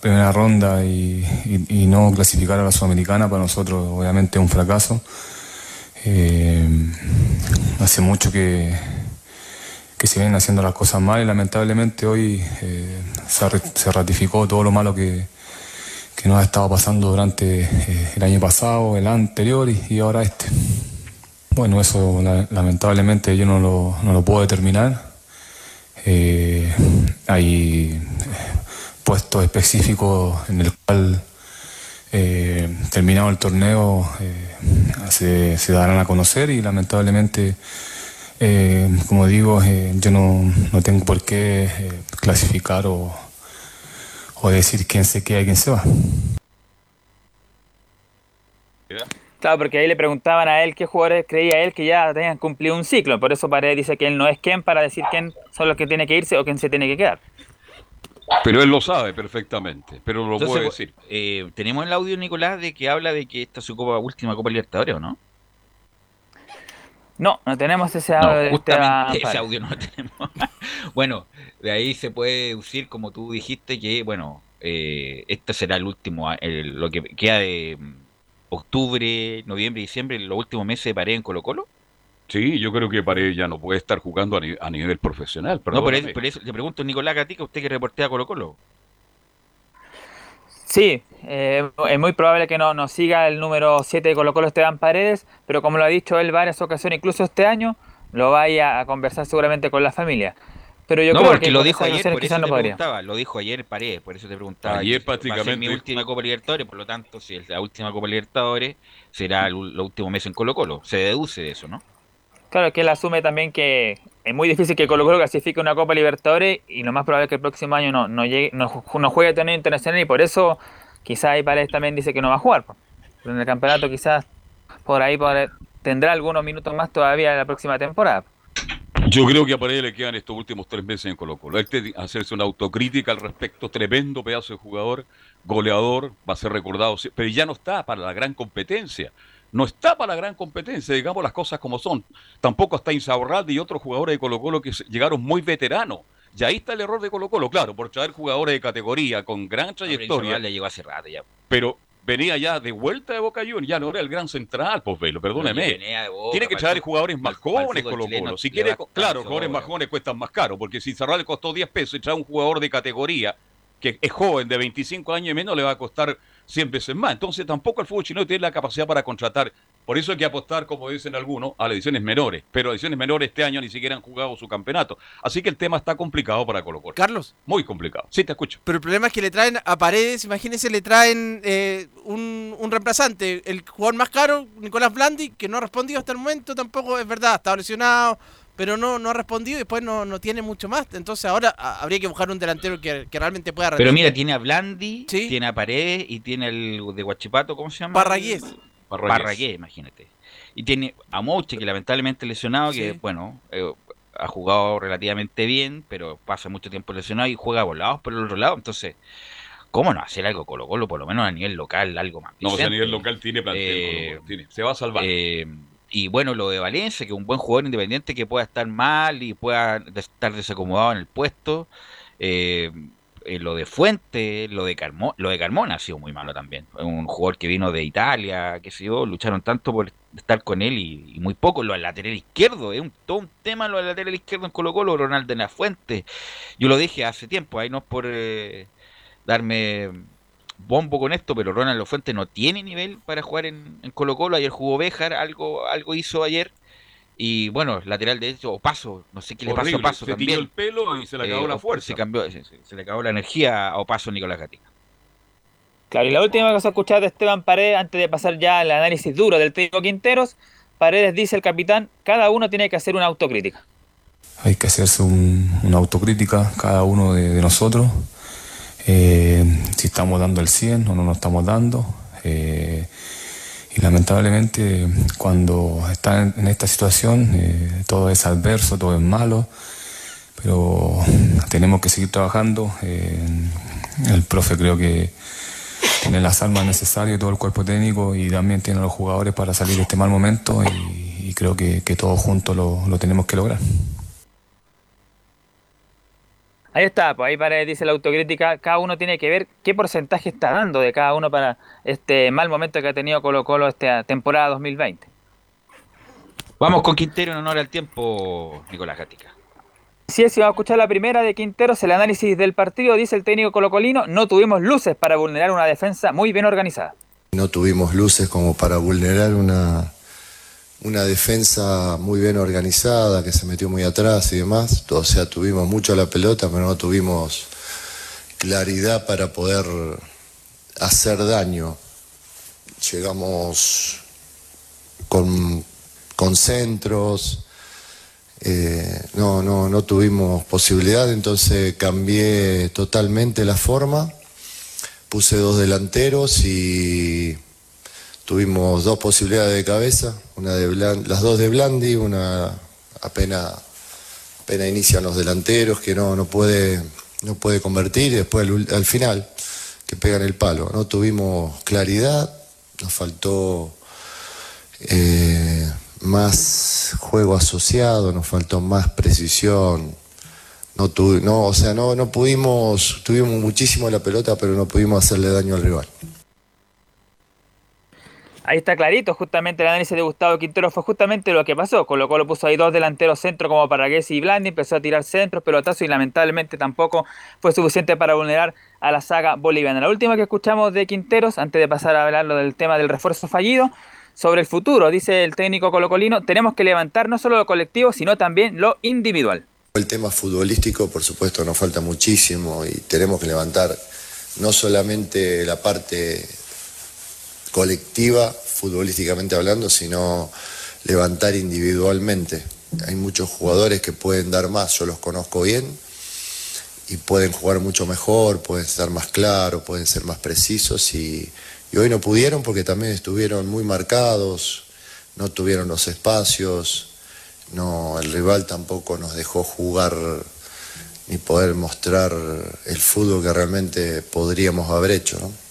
S16: primera, ronda y, no clasificar a la Sudamericana para nosotros obviamente es un fracaso. Eh, hace mucho que, que se vienen haciendo las cosas mal y lamentablemente hoy eh, se, se ratificó todo lo malo que, que nos ha estado pasando durante eh, el año pasado, el anterior y, ahora este. Bueno, eso la- lamentablemente yo no lo, puedo determinar. Eh, hay eh, puestos específicos en el cual terminado el torneo se, darán a conocer y lamentablemente, como digo, yo no, no tengo por qué clasificar o, o decir quién se queda y quién se va.
S9: Claro, porque ahí le preguntaban a él qué jugadores creía él que ya tenían cumplido un ciclo. Por eso Paredes dice que él no es quien para decir quién son los que tiene que irse o quién se tiene que quedar.
S8: Pero él lo sabe perfectamente, pero no lo
S11: Entonces,
S8: puede decir.
S11: eh, tenemos el audio, Nicolás, de que habla de que esta es su copa, última Copa Libertadores, ¿o no?
S9: No, no tenemos ese audio de
S11: justamente
S9: Esteban
S11: ese
S9: Paredes.
S11: audio no lo tenemos. [laughs] bueno, de ahí se puede deducir, como tú dijiste, que, bueno, eh, este será el último, a- el- lo que queda de mm, octubre, noviembre, diciembre, los últimos meses de Paredes en Colo Colo.
S8: Sí, yo creo que Paredes ya no puede estar jugando a, ni- a nivel profesional.
S11: No, por
S8: perdóname.
S11: eso, por eso le pregunto a Nicolás Gatica, usted que reportea Colo Colo.
S9: Sí, eh, es muy probable que no, no siga el número 7 de Colo Colo Esteban Paredes, pero como lo ha dicho él varias ocasiones, incluso este año, lo vaya a conversar seguramente con la familia. Pero yo
S11: no,
S9: creo
S11: porque
S9: que
S11: lo dijo ayer, por
S9: quizás
S11: eso
S9: no
S11: te
S9: podría.
S11: preguntaba, lo dijo ayer Paredes, por eso te preguntaba.
S8: Ayer
S11: que Va a ser mi
S8: prácticamente-
S11: última Copa Libertadores, por lo tanto, si es la última Copa Libertadores, será el, el último mes en Colo Colo. Se deduce de eso, ¿no?
S9: Claro, que él asume también que es muy difícil que Colo Colo clasifique una Copa Libertadores y lo más probable es que el próximo año no, no, llegue, no, ju- no juegue torneo internacional y por eso quizás ahí Paredes también dice que no va a jugar. Pero en el campeonato quizás por ahí por- tendrá algunos minutos más todavía en la próxima temporada.
S8: Yo creo que a Paredes le quedan estos últimos tres meses en Colo Colo. Hay que hacerse una autocrítica al respecto. Tremendo pedazo de jugador, goleador, va a ser recordado. Pero ya no está para la gran competencia. No está para la gran competencia, digamos las cosas como son. Tampoco está Insaurralde y otros jugadores de Colo Colo que llegaron muy veteranos. Y ahí está el error de Colo Colo, claro, por traer jugadores de categoría con gran trayectoria.
S11: le llegó hace rato ya.
S8: Pero venía ya de vuelta de Boca Juniors, ya no era el gran central, pues Velo, perdóneme.
S11: Boca,
S8: Tiene que traer jugadores más jóvenes Colo Colo. Si quiere, claro, jugadores más jóvenes cuestan más caro, porque si Zarral le costó 10 pesos y trae un jugador de categoría que es joven, de 25 años y menos, le va a costar 100 veces más. Entonces tampoco el fútbol chileno tiene la capacidad para contratar. Por eso hay que apostar, como dicen algunos, a las ediciones menores. Pero las ediciones menores este año ni siquiera han jugado su campeonato. Así que el tema está complicado para Colo Colo.
S14: Carlos.
S8: Muy complicado. Sí, te escucho.
S14: Pero el problema es que le traen a Paredes, imagínense, le traen eh, un, un reemplazante. El jugador más caro, Nicolás Blandi, que no ha respondido hasta el momento, tampoco es verdad, estaba lesionado, pero no, no ha respondido y después no, no tiene mucho más. Entonces ahora a- habría que buscar un delantero que, que realmente pueda
S11: Pero
S14: rendir.
S11: mira, tiene a Blandi, tiene a Paredes y tiene el de Guachipato, ¿cómo se llama?
S14: Parragués.
S8: Parragués.
S11: Parragués, imagínate. Y tiene a Moche, que lamentablemente lesionado, que
S14: Sí.
S11: bueno, eh, ha jugado relativamente bien, pero pasa mucho tiempo lesionado y juega volados por el otro lado. Entonces, ¿cómo no hacer algo Colo Colo, por lo menos a nivel local, algo más?
S8: No, o sea, a nivel local tiene plantel.
S11: Eh,
S8: Colo Colo, tiene. Se va a salvar.
S11: Eh, y bueno, lo de Valencia, que es un buen jugador independiente que pueda estar mal y pueda estar desacomodado en el puesto. eh, eh, lo de Fuente, lo de Carmona, lo de Carmona ha sido muy malo también. Un jugador que vino de Italia, que sé yo, lucharon tanto por estar con él y, muy poco. Lo del lateral izquierdo, es un, todo un tema lo del lateral izquierdo en Colo Colo, Ronaldo en la Fuente. Yo lo dije hace tiempo, ahí no es por eh, darme bombo con esto, pero Ronald Fuente no tiene nivel para jugar en, en Colo Colo. Ayer jugó Béjar, algo, algo hizo ayer y bueno, lateral derecho o paso, no sé qué le pasó a paso
S8: se
S11: también.
S8: el pelo y se le acabó
S11: Eh,
S8: la fuerza.
S11: Se, cambió, se, se- se le acabó la energía a Opaso Nicolás Gatica.
S9: Claro, y la última cosa escuchada de Esteban Paredes, antes de pasar ya al análisis duro del técnico Quinteros, Paredes dice el capitán, cada uno tiene que hacer una autocrítica.
S16: Hay que hacerse un- una autocrítica cada uno de, de nosotros. eh, si estamos dando el 100 o no nos estamos dando. eh, y lamentablemente cuando están en esta situación eh, todo es adverso, todo es malo. Pero tenemos que seguir trabajando. eh, el profe creo que tiene las armas necesarias todo el cuerpo técnico y también tiene los jugadores para salir de este mal momento y, y creo que, que todos juntos lo- lo tenemos que lograr.
S9: Ahí está, pues ahí Paredes dice la autocrítica, cada uno tiene que ver qué porcentaje está dando de cada uno para este mal momento que ha tenido Colo Colo esta temporada 2020.
S11: Vamos con Quintero en honor al tiempo, Nicolás Gatica.
S9: Si es, si vamos a escuchar la primera de Quinteros, el análisis del partido, dice el técnico colocolino, no tuvimos luces para vulnerar una defensa muy bien organizada.
S17: No tuvimos luces como para vulnerar una, una defensa muy bien organizada, que se metió muy atrás y demás. O sea, tuvimos mucho la pelota, pero no tuvimos claridad para poder hacer daño. Llegamos con, con centros, eh, no, no, no tuvimos posibilidad, entonces cambié totalmente la forma puse dos delanteros y tuvimos dos posibilidades de cabeza, una de Blan- las dos de Blandi, una apenas, apenas inician los delanteros que no, no puede no puede convertir y después al, final que pegan el palo. No tuvimos claridad, nos faltó eh, más juego asociado, nos faltó más precisión. No, tuvi- no, o sea, no, no pudimos, tuvimos muchísimo la pelota, pero no pudimos hacerle daño al rival.
S9: Ahí está clarito, justamente el análisis de Gustavo Quintero fue justamente lo que pasó. Colo Colo puso ahí dos delanteros centro como para y Blandi, empezó a tirar centros, pelotazos y lamentablemente tampoco fue suficiente para vulnerar a la saga boliviana. La última que escuchamos de Quinteros, antes de pasar a hablar lo del tema del refuerzo fallido, sobre el futuro, dice el técnico colocolino, tenemos que levantar no solo lo colectivo, sino también lo individual.
S17: El tema futbolístico, por supuesto, nos falta muchísimo y tenemos que levantar no solamente la parte colectiva, futbolísticamente hablando, sino levantar individualmente. Hay muchos jugadores que pueden dar más, yo los conozco bien y pueden jugar mucho mejor, pueden estar más claros, pueden ser más precisos y, hoy no pudieron porque también estuvieron muy marcados, no tuvieron los espacios, no, el rival tampoco nos dejó jugar ni poder mostrar el fútbol que realmente podríamos haber hecho, ¿no?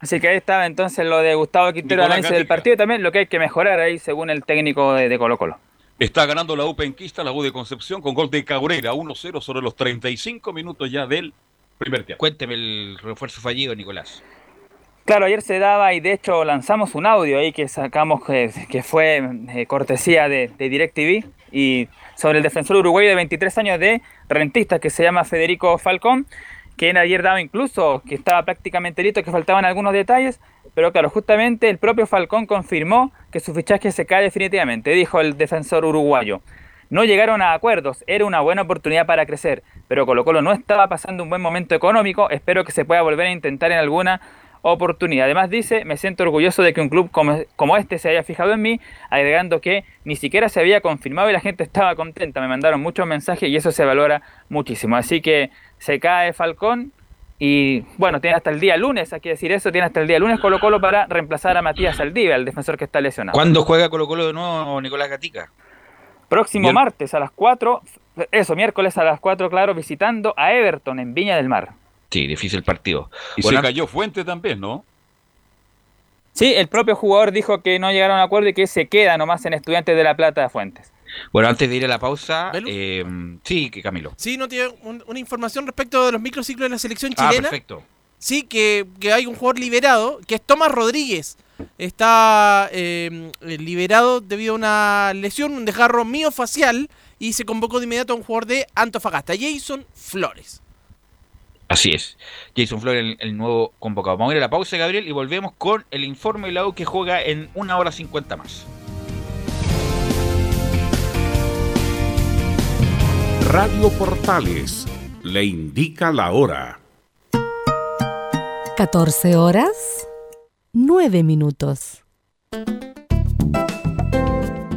S9: Así que ahí estaba entonces lo de Gustavo Quintero,
S8: Nicolás
S9: análisis del partido y también lo que hay que mejorar ahí según el técnico de, de Colo Colo.
S8: Está ganando la U Penquista, la U de Concepción, con gol de Cabrera, 1-0 sobre los 35 minutos ya del primer tiempo.
S11: Cuénteme el refuerzo fallido, Nicolás.
S9: Claro, ayer se daba y de hecho lanzamos un audio ahí que sacamos que, que fue eh, cortesía de, de DirecTV y sobre el defensor uruguayo de 23 años de rentista que se llama Federico Falcón, que ayer daba incluso que estaba prácticamente listo, que faltaban algunos detalles, pero claro, justamente el propio Falcón confirmó que su fichaje se cae definitivamente, dijo el defensor uruguayo. No llegaron a acuerdos, era una buena oportunidad para crecer, pero Colo Colo no estaba pasando un buen momento económico, espero que se pueda volver a intentar en alguna oportunidad. Además dice, me siento orgulloso de que un club como, como este se haya fijado en mí, agregando que ni siquiera se había confirmado y la gente estaba contenta, me mandaron muchos mensajes y eso se valora muchísimo. Así que se cae Falcón y bueno, tiene hasta el día lunes, hay que decir eso, tiene hasta el día lunes Colo Colo para reemplazar a Matías Aldiva, el defensor que está lesionado.
S11: ¿Cuándo juega Colo Colo de nuevo Nicolás Gatica?
S9: Próximo martes a las 4, eso, miércoles a las 4, claro, visitando a Everton en Viña del Mar.
S11: Sí, difícil partido.
S8: Y
S11: Bueno,
S8: se cayó Fuente también, ¿no?
S9: Sí, el propio jugador dijo que no llegaron a acuerdo y que se queda nomás en Estudiantes de La Plata de Fuentes.
S11: Bueno, antes de ir a la pausa, eh, sí, que Camilo.
S14: Sí, no tiene un- una información respecto de los microciclos de la selección
S11: Ah,
S14: chilena.
S11: perfecto.
S14: Sí, que, que hay un jugador liberado, que es Tomás Rodríguez. Está eh, liberado debido a una lesión, un desgarro miofacial, y se convocó de inmediato a un jugador de Antofagasta, Jason Flores.
S11: Así es. Jason Flores, el, el nuevo convocado. Vamos a ir a la pausa, Gabriel, y volvemos con el informe de la U que juega en una hora cincuenta más.
S1: Radio Portales le indica la hora.
S18: 14 horas, 9 minutos.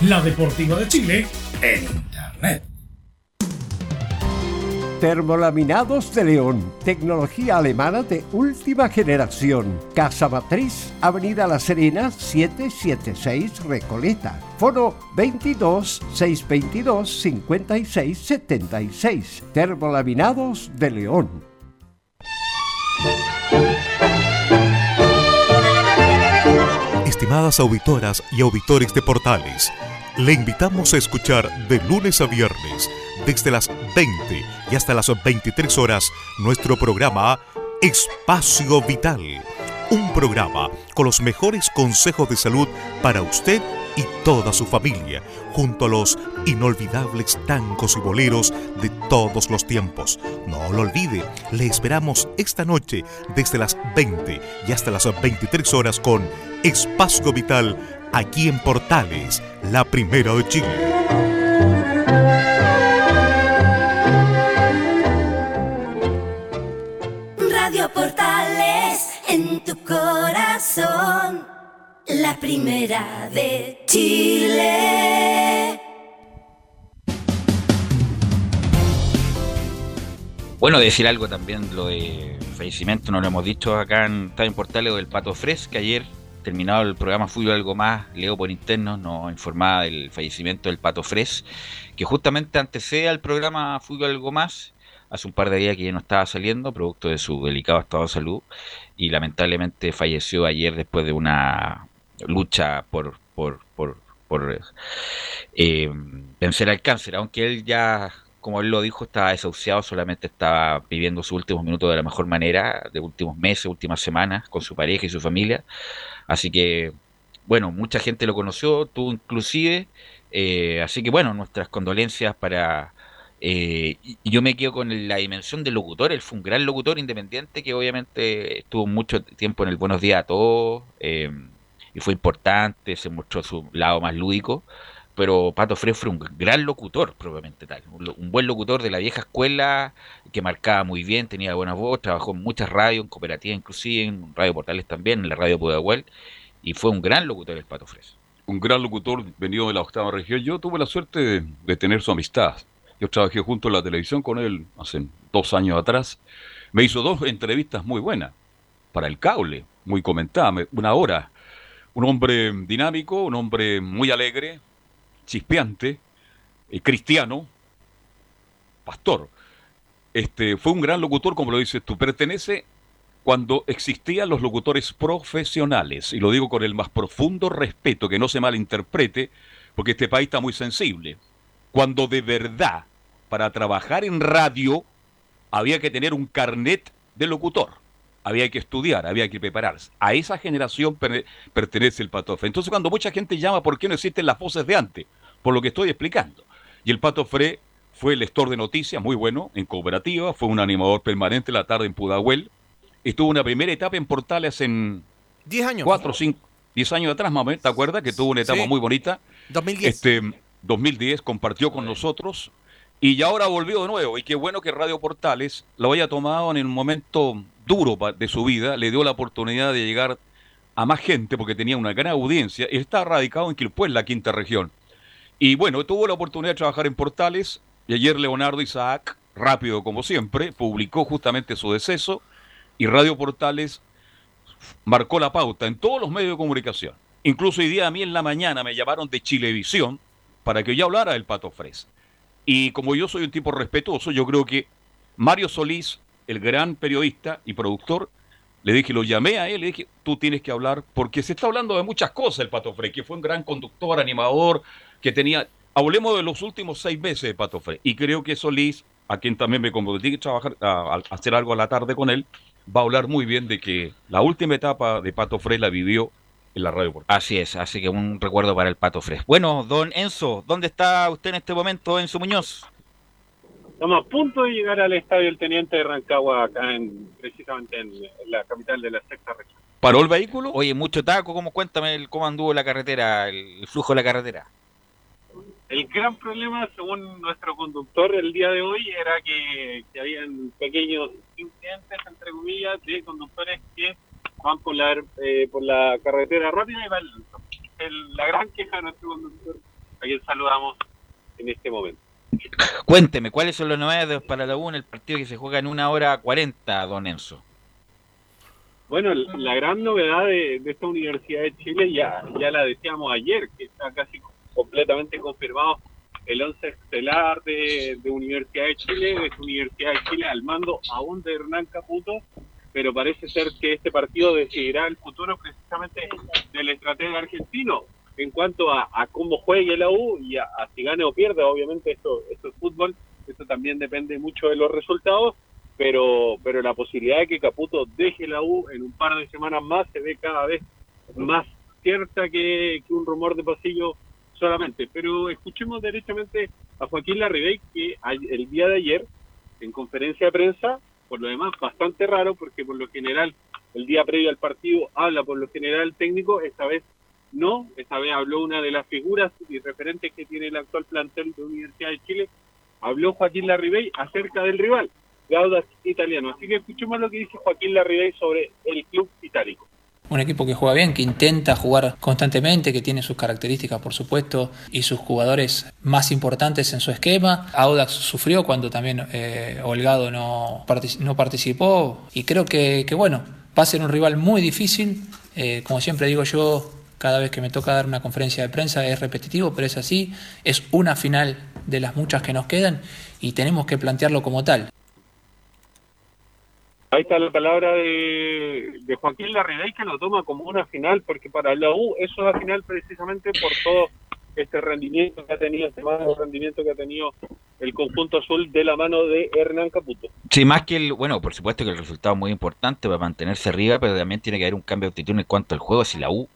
S7: La Deportiva de Chile en Internet.
S6: Termolaminados de León, tecnología alemana de última generación. Casa Matriz, Avenida La Serena, 776 Recoleta. Foro 22 622 56 76. Termolaminados de León.
S4: Estimadas auditoras y auditores de Portales, le invitamos a escuchar de lunes a viernes, desde las 20 y hasta las 23 horas, nuestro programa Espacio Vital. Un programa con los mejores consejos de salud para usted y toda su familia, junto a los inolvidables tangos y boleros de todos los tiempos. No lo olvide, le esperamos esta noche desde las 20 y hasta las 23 horas con Espacio Vital aquí en Portales, la primera de Chile.
S19: Radio Portales en tu corazón, la primera de Chile.
S11: Bueno, decir algo también, lo de fallecimiento, no lo hemos dicho acá en Estadio Portales, del Pato Fres, que ayer, terminado el programa Fútbol Algo Más, leo por interno, nos informaba del fallecimiento del Pato Fres, que justamente antecede al programa Fútbol Algo Más, hace un par de días que ya no estaba saliendo, producto de su delicado estado de salud, y lamentablemente falleció ayer después de una lucha por, por, por, por eh, vencer al cáncer, aunque él ya, como él lo dijo, estaba desahuciado, solamente estaba viviendo sus últimos minutos de la mejor manera, de últimos meses, últimas semanas, con su pareja y su familia. Así que, bueno, mucha gente lo conoció, tú inclusive, eh, así que bueno, nuestras condolencias para... eh, yo me quedo con la dimensión del locutor, él fue un gran locutor independiente que obviamente estuvo mucho tiempo en el Buenos Días a Todos, eh, y fue importante, se mostró su lado más lúdico, pero Pato Fres fue un gran locutor, probablemente tal. Un, buen locutor de la vieja escuela, que marcaba muy bien, tenía buena voz, trabajó en muchas radios, en cooperativas inclusive, en radio portales también, en la radio Pudahuel, y fue un gran locutor el Pato Fres.
S8: Un gran locutor venido de la octava región. Yo tuve la suerte de, tener su amistad. Yo trabajé junto en la televisión con él hace dos años atrás. Me hizo dos entrevistas muy buenas para el cable, muy comentadas, una hora. Un hombre dinámico, un hombre muy alegre, chispeante, eh, cristiano, pastor. Este, fue un gran locutor, como lo dices tú. Pertenece cuando existían los locutores profesionales, y lo digo con el más profundo respeto, que no se malinterprete, porque este país está muy sensible. Cuando de verdad, para trabajar en radio, había que tener un carnet de locutor. Había que estudiar, había que prepararse. A esa generación pertenece el patofe. Entonces, cuando mucha gente llama, ¿por qué no existen las voces de antes? por lo que estoy explicando. Y el Pato Fre fue el lector de noticias, muy bueno, en cooperativa, fue un animador permanente la tarde en Pudahuel. Estuvo una primera etapa en Portales en...
S14: 10 años.
S8: 4, 5, 10 años atrás, más ¿te acuerdas? Que tuvo una etapa muy bonita.
S14: 2010.
S8: Este, 2010 compartió con nosotros y ya ahora volvió de nuevo. Y qué bueno que Radio Portales lo haya tomado en un momento duro de su vida, le dio la oportunidad de llegar a más gente porque tenía una gran audiencia. Está radicado en Quilpué, la quinta región. Y bueno, tuvo la oportunidad de trabajar en Portales y ayer Leonardo Isaac, rápido como siempre, publicó justamente su deceso y Radio Portales marcó la pauta en todos los medios de comunicación. Incluso hoy día a mí en la mañana me llamaron de Chilevisión para que yo hablara del Pato Fres. Y como yo soy un tipo respetuoso, yo creo que Mario Solís, el gran periodista y productor, le dije, lo llamé a él, le dije, tú tienes que hablar, porque se está hablando de muchas cosas el Pato Fres, que fue un gran conductor, animador, que tenía. Hablemos de los últimos seis meses de Pato Fre. Y creo que Solís, a quien también me comprometí a trabajar, a, hacer algo a la tarde con él, va a hablar muy bien de que la última etapa de Pato Fre la vivió en la radio.
S11: Así es, así que un recuerdo para el Pato Fre. Bueno, don Enzo, ¿dónde está usted en este momento, Enzo Muñoz?
S10: Estamos a punto de llegar al estadio El Teniente de Rancagua, acá en, precisamente en, la capital de la sexta región.
S8: ¿Paró el vehículo?
S11: Oye, mucho taco, ¿cómo cuéntame el, cómo anduvo la carretera, el flujo de la carretera?
S10: El gran problema, según nuestro conductor el día de hoy, era que, que habían pequeños incidentes, entre comillas, de conductores que van por la, eh, por la carretera rápida y van el, la gran queja de nuestro conductor, a quien saludamos en este momento.
S11: Cuénteme, ¿cuáles son las novedades para la U en el partido que se juega en una hora cuarenta, don Enzo?
S10: Bueno, la gran novedad de, de, esta Universidad de Chile, ya, ya la decíamos ayer, que está casi completamente confirmado el once estelar de, Universidad de Chile, de Universidad de Chile al mando aún de Hernán Caputo, pero parece ser que este partido decidirá el futuro precisamente del estratega argentino en cuanto a, cómo juegue la U y a, si gane o pierda, obviamente esto, esto es fútbol, esto también depende mucho de los resultados, pero, pero la posibilidad de que Caputo deje la U en un par de semanas más se ve cada vez más cierta que, un rumor de pasillo solamente. Pero escuchemos derechamente a Joaquín Larribey, que el día de ayer, en conferencia de prensa, por lo demás bastante raro, porque por lo general, el día previo al partido, habla por lo general técnico, esta vez no, esta vez habló una de las figuras y referentes que tiene el actual plantel de Universidad de Chile, habló Joaquín Larribey acerca del rival, Gaudas Italiano. Así que escuchemos lo que dice Joaquín Larribey sobre el club itálico
S20: un equipo que juega bien, que intenta jugar constantemente, que tiene sus características por supuesto y sus jugadores más importantes en su esquema. Audax sufrió cuando también eh, Holgado no, participó y creo que, bueno, va a ser un rival muy difícil. Eh, como siempre digo yo, cada vez que me toca dar una conferencia de prensa es repetitivo, pero es así, es una final de las muchas que nos quedan y tenemos que plantearlo como tal.
S10: Ahí está la palabra de, de Joaquín Larribey que lo toma como una final, porque para la U es una final precisamente por todo este rendimiento que ha tenido, este mal rendimiento que ha tenido el conjunto azul de la mano de Hernán Caputo.
S11: Sí, más que el, bueno, por supuesto que el resultado es muy importante para mantenerse arriba, pero también tiene que haber un cambio de actitud en cuanto al juego. Si la U,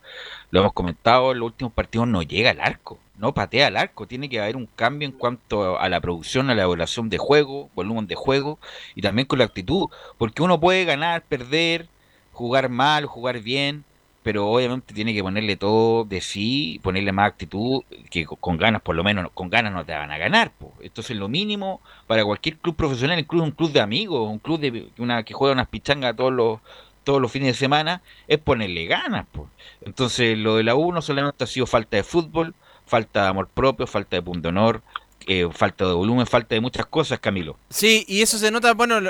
S11: lo hemos comentado en los últimos partidos, no llega al arco no patea al arco. Tiene que haber un cambio en cuanto a la producción, a la elaboración de juego, volumen de juego y también con la actitud. Porque uno puede ganar, perder, jugar mal, jugar bien, pero obviamente tiene que ponerle todo de sí, ponerle más actitud, que co- con ganas, por lo menos, con ganas no te van a ganar. Po. Entonces lo mínimo para cualquier club profesional, incluso un club de amigos, un club de una que juega unas pichangas todos los todos los fines de semana, es ponerle ganas. Po. Entonces lo de la U no solamente ha sido falta de fútbol, falta de amor propio, falta de punto honor, eh, falta de volumen, falta de muchas cosas, Camilo.
S14: Sí, y eso se nota, bueno,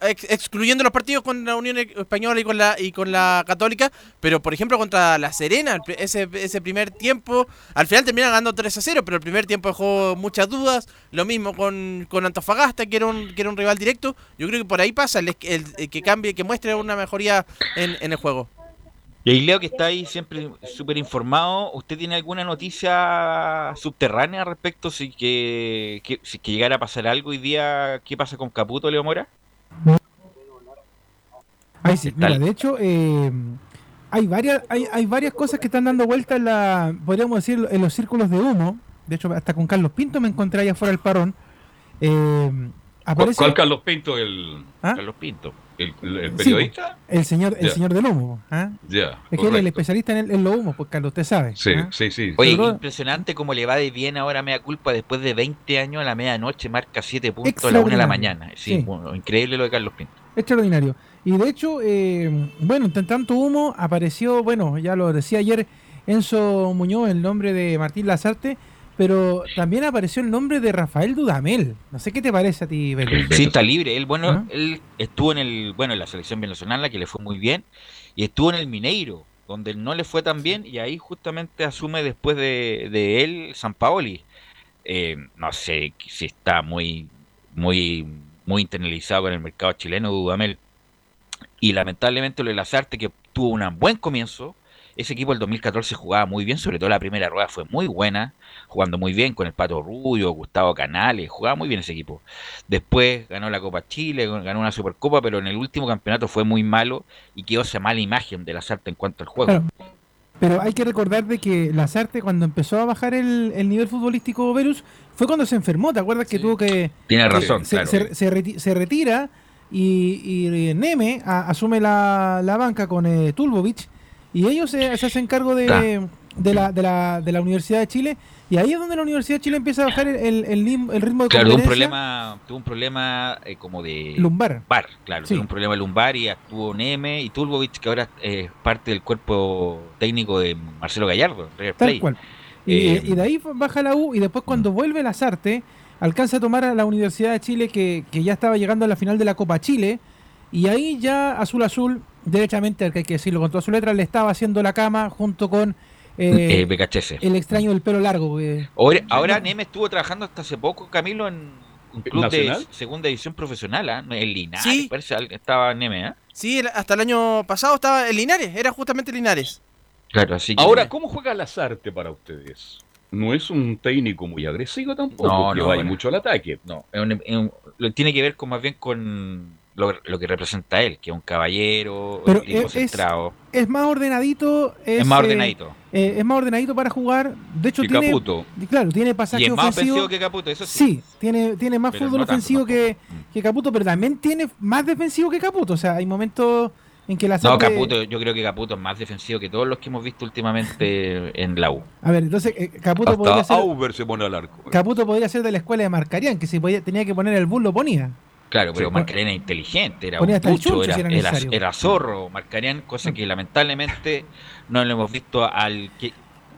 S14: excluyendo los partidos con la Unión Española y con la y con la Católica, pero por ejemplo contra la Serena, ese, ese primer tiempo, al final termina ganando 3 a 0, pero el primer tiempo dejó muchas dudas, lo mismo con, con Antofagasta, que era, un, que era un rival directo, yo creo que por ahí pasa el, el- el que cambie, que muestre una mejoría en, en el juego.
S11: Y ahí Leo que está ahí siempre súper informado, ¿usted tiene alguna noticia subterránea respecto si que, que- si que llegara a pasar algo hoy día? ¿Qué pasa con Caputo, Leo Mora?
S15: Ahí sí, mira, de hecho, eh, hay varias, hay, hay varias cosas que están dando vuelta en la, podríamos decir, en los círculos de humo. De hecho, hasta con Carlos Pinto me encontré allá afuera del parón. Eh,
S8: ¿Cuál,
S15: aparece
S8: cuál Carlos Pinto? El,
S15: ¿Ah?
S11: Carlos Pinto.
S8: El, el- el
S15: Sí,
S8: periodista?
S15: el señor, el señor del humo.
S8: Ya,
S15: Es que él es el especialista en, el- en los humos, pues Carlos, usted sabe.
S8: Sí,
S15: ¿ah?
S8: sí, sí.
S11: Oye,
S15: Pero-
S11: impresionante cómo le va de bien ahora a Mea Culpa después de 20 años a la medianoche, marca 7 puntos a la 1 de la mañana. Sí,
S15: Sí.
S11: bueno, increíble lo de Carlos Pinto.
S15: Extraordinario. Y de hecho, eh, bueno, entre tanto humo apareció, bueno, ya lo decía ayer Enzo Muñoz, el nombre de Martín Lazarte, pero también apareció el nombre de Rafael Dudamel. No sé qué te parece a ti, Belén.
S11: Sí, está libre. Él, bueno,
S15: ¿Ah?
S11: él estuvo en el, bueno, en la selección venezolana, que le fue muy bien, y estuvo en el Mineiro, donde no le fue tan bien, y ahí justamente asume después de, de él San Paoli. Eh, no sé si está muy, muy, muy internalizado con el mercado chileno, Dudamel. Y lamentablemente lo de Lazarte, que tuvo un buen comienzo, ese equipo el 2014 jugaba muy bien, sobre todo la primera rueda fue muy buena, jugando muy bien con el Pato Rubio, Gustavo Canales, jugaba muy bien ese equipo. Después ganó la Copa Chile, ganó una Supercopa, pero en el último campeonato fue muy malo y quedó esa mala imagen de Lazarte en cuanto al juego.
S15: Claro. Pero hay que recordar de que Lazarte cuando empezó a bajar el, el nivel futbolístico Verus fue cuando se enfermó, ¿te acuerdas que tuvo que...
S11: Tiene razón,
S15: se,
S11: claro.
S15: se- se reti- se retira y, y Neme a- asume la, la banca con eh, Tulbovic y ellos se, se hacen cargo de, de, la, de, la, de la Universidad de Chile y ahí es donde la Universidad de Chile empieza a bajar el, el, ritmo de
S11: Claro, tuvo un problema, tuvo un problema eh, como de
S15: Lumbar.
S11: claro,
S15: Sí.
S11: tuvo un problema lumbar y actuó Neme y Tulbovic, que ahora es parte del cuerpo técnico de Marcelo Gallardo, River
S15: Tal
S11: Plate.
S15: cual. Y,
S11: Eh,
S15: y de ahí baja la U y después cuando vuelve Lazarte, alcanza a tomar a la Universidad de Chile que, que ya estaba llegando a la final de la Copa Chile y ahí ya Azul Azul, derechamente, que hay que decirlo con todas sus letras, le estaba haciendo la cama junto con eh, [laughs]
S11: eh,
S15: el extraño del pelo largo. eh.
S11: Ahora, ahora Neme estuvo trabajando hasta hace poco, Camilo, en un club
S8: ¿Nacional?
S11: de segunda división profesional, ¿ah? En Linares,
S14: Sí.
S11: parece al- estaba Neme, ¿ah?
S14: Sí, hasta el año pasado estaba en Linares, era justamente Linares.
S11: Claro, así que...
S8: Ahora, ¿cómo juega Lazarte para ustedes? No es un técnico muy agresivo tampoco,
S11: No,
S8: que
S11: no,
S8: vaya
S11: no.
S8: mucho al ataque.
S11: No, es un- es un- lo tiene que ver con más bien con lo, lo que representa él, que es un caballero,
S15: Pero
S11: un tipo
S15: es- es-
S11: centrado.
S15: Es más ordenadito. Es,
S11: Es más
S15: eh,
S11: ordenadito.
S15: eh, es más ordenadito para jugar. De hecho,
S11: Que
S15: tiene.
S11: Caputo.
S15: Claro, tiene pasaje
S11: Y es más
S15: ofensivo.
S11: que Caputo, eso sí.
S15: Sí, tiene, tiene más
S11: Pero
S15: fútbol
S11: no tanto
S15: ofensivo que, que Caputo, pero también tiene más defensivo que Caputo. O sea, hay momentos en que la
S11: No, Caputo, yo creo que Caputo es más defensivo que todos los que hemos visto últimamente [laughs] en la U.
S15: A ver, entonces eh, Caputo podría
S8: Hasta
S15: ser.
S8: Auber se pone al arco.
S15: Caputo podría ser de la escuela de Marcarián, que si podía- tenía que poner el bull lo ponía.
S11: Claro, pero
S15: Sí.
S11: Marcarián era inteligente, era un pucho, era,
S15: si era
S11: era,
S15: necesario.
S11: era zorro, Marcarián, cosa que lamentablemente no lo hemos visto al que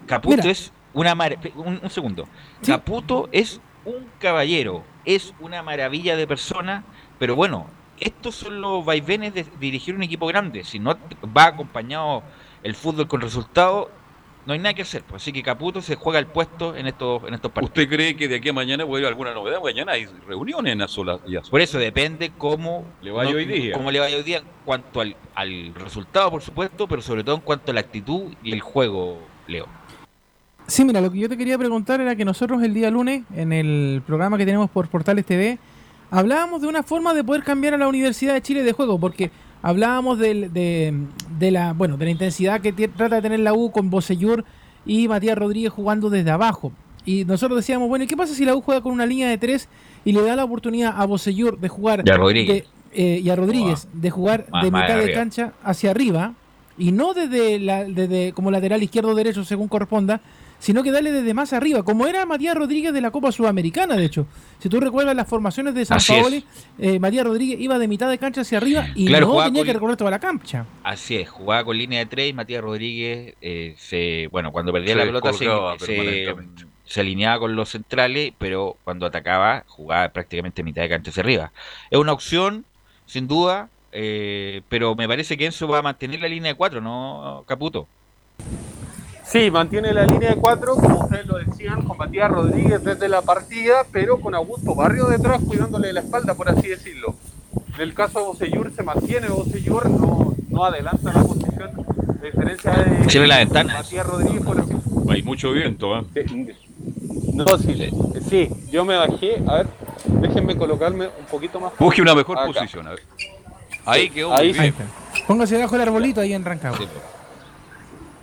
S11: Caputo
S15: Mira.
S11: es una mar- un, un segundo. Caputo es un caballero, es una maravilla de persona, pero bueno, estos son los vaivenes de dirigir un equipo grande. Si no va acompañado el fútbol con resultados, no hay nada que hacer. pues. Así que Caputo se juega el puesto en estos, en estos partidos.
S8: ¿Usted cree que de aquí a mañana puede haber alguna novedad? Mañana hay reuniones en Azola y Azola.
S11: Por eso depende cómo
S8: Le vaya hoy día.
S11: cómo le vaya hoy día en cuanto al, al resultado, por supuesto, pero sobre todo en cuanto a la actitud y el juego, Leo.
S15: Sí, mira, lo que yo te quería preguntar era que nosotros el día lunes, en el programa que tenemos por Portales TV, hablábamos de una forma de poder cambiar a la Universidad de Chile de juego, porque hablábamos del- de, de la bueno de la intensidad que trata de tener la U con Bocellur y Matías Rodríguez jugando desde abajo. Y nosotros decíamos, bueno, ¿y qué pasa si la U juega con una línea de tres y le da la oportunidad a Bocellur de jugar
S11: Y a Rodríguez.
S15: de- eh, y a Rodríguez de jugar
S11: Más-
S15: de
S11: más
S15: mitad de
S11: arriba.
S15: cancha hacia arriba? Y no desde, la, desde como lateral izquierdo o derecho, según corresponda, sino que darle desde más arriba, como era Matías Rodríguez de la Copa Sudamericana, de hecho. Si tú recuerdas las formaciones de San Paoli, eh, Matías Rodríguez iba de mitad de cancha hacia arriba y no tenía que recorrer toda la cancha.
S11: Así es, jugaba con línea de tres y Matías Rodríguez eh, se, bueno, cuando perdía la pelota se, se, alineaba con los centrales, pero cuando atacaba jugaba prácticamente mitad de cancha hacia arriba. Es una opción, sin duda, eh, pero me parece que Enzo va a mantener la línea de cuatro, ¿no, Caputo?
S10: Sí, mantiene la línea de cuatro, como ustedes lo decían, con Matías Rodríguez desde la partida, pero con Augusto Barrio detrás cuidándole la espalda, por así decirlo. En el caso de Bocellur se mantiene Bocellur, no, no adelanta la posición, de diferencia de
S11: la ventana.
S10: Matías Rodríguez, por así
S8: Hay mucho viento, ¿eh?
S10: No, sí, sí, yo me bajé, a ver, déjenme colocarme un poquito más.
S8: Busque una mejor posición, a ver. Ahí quedó
S15: ahí, bien. Póngase debajo del arbolito ahí en Rancagua.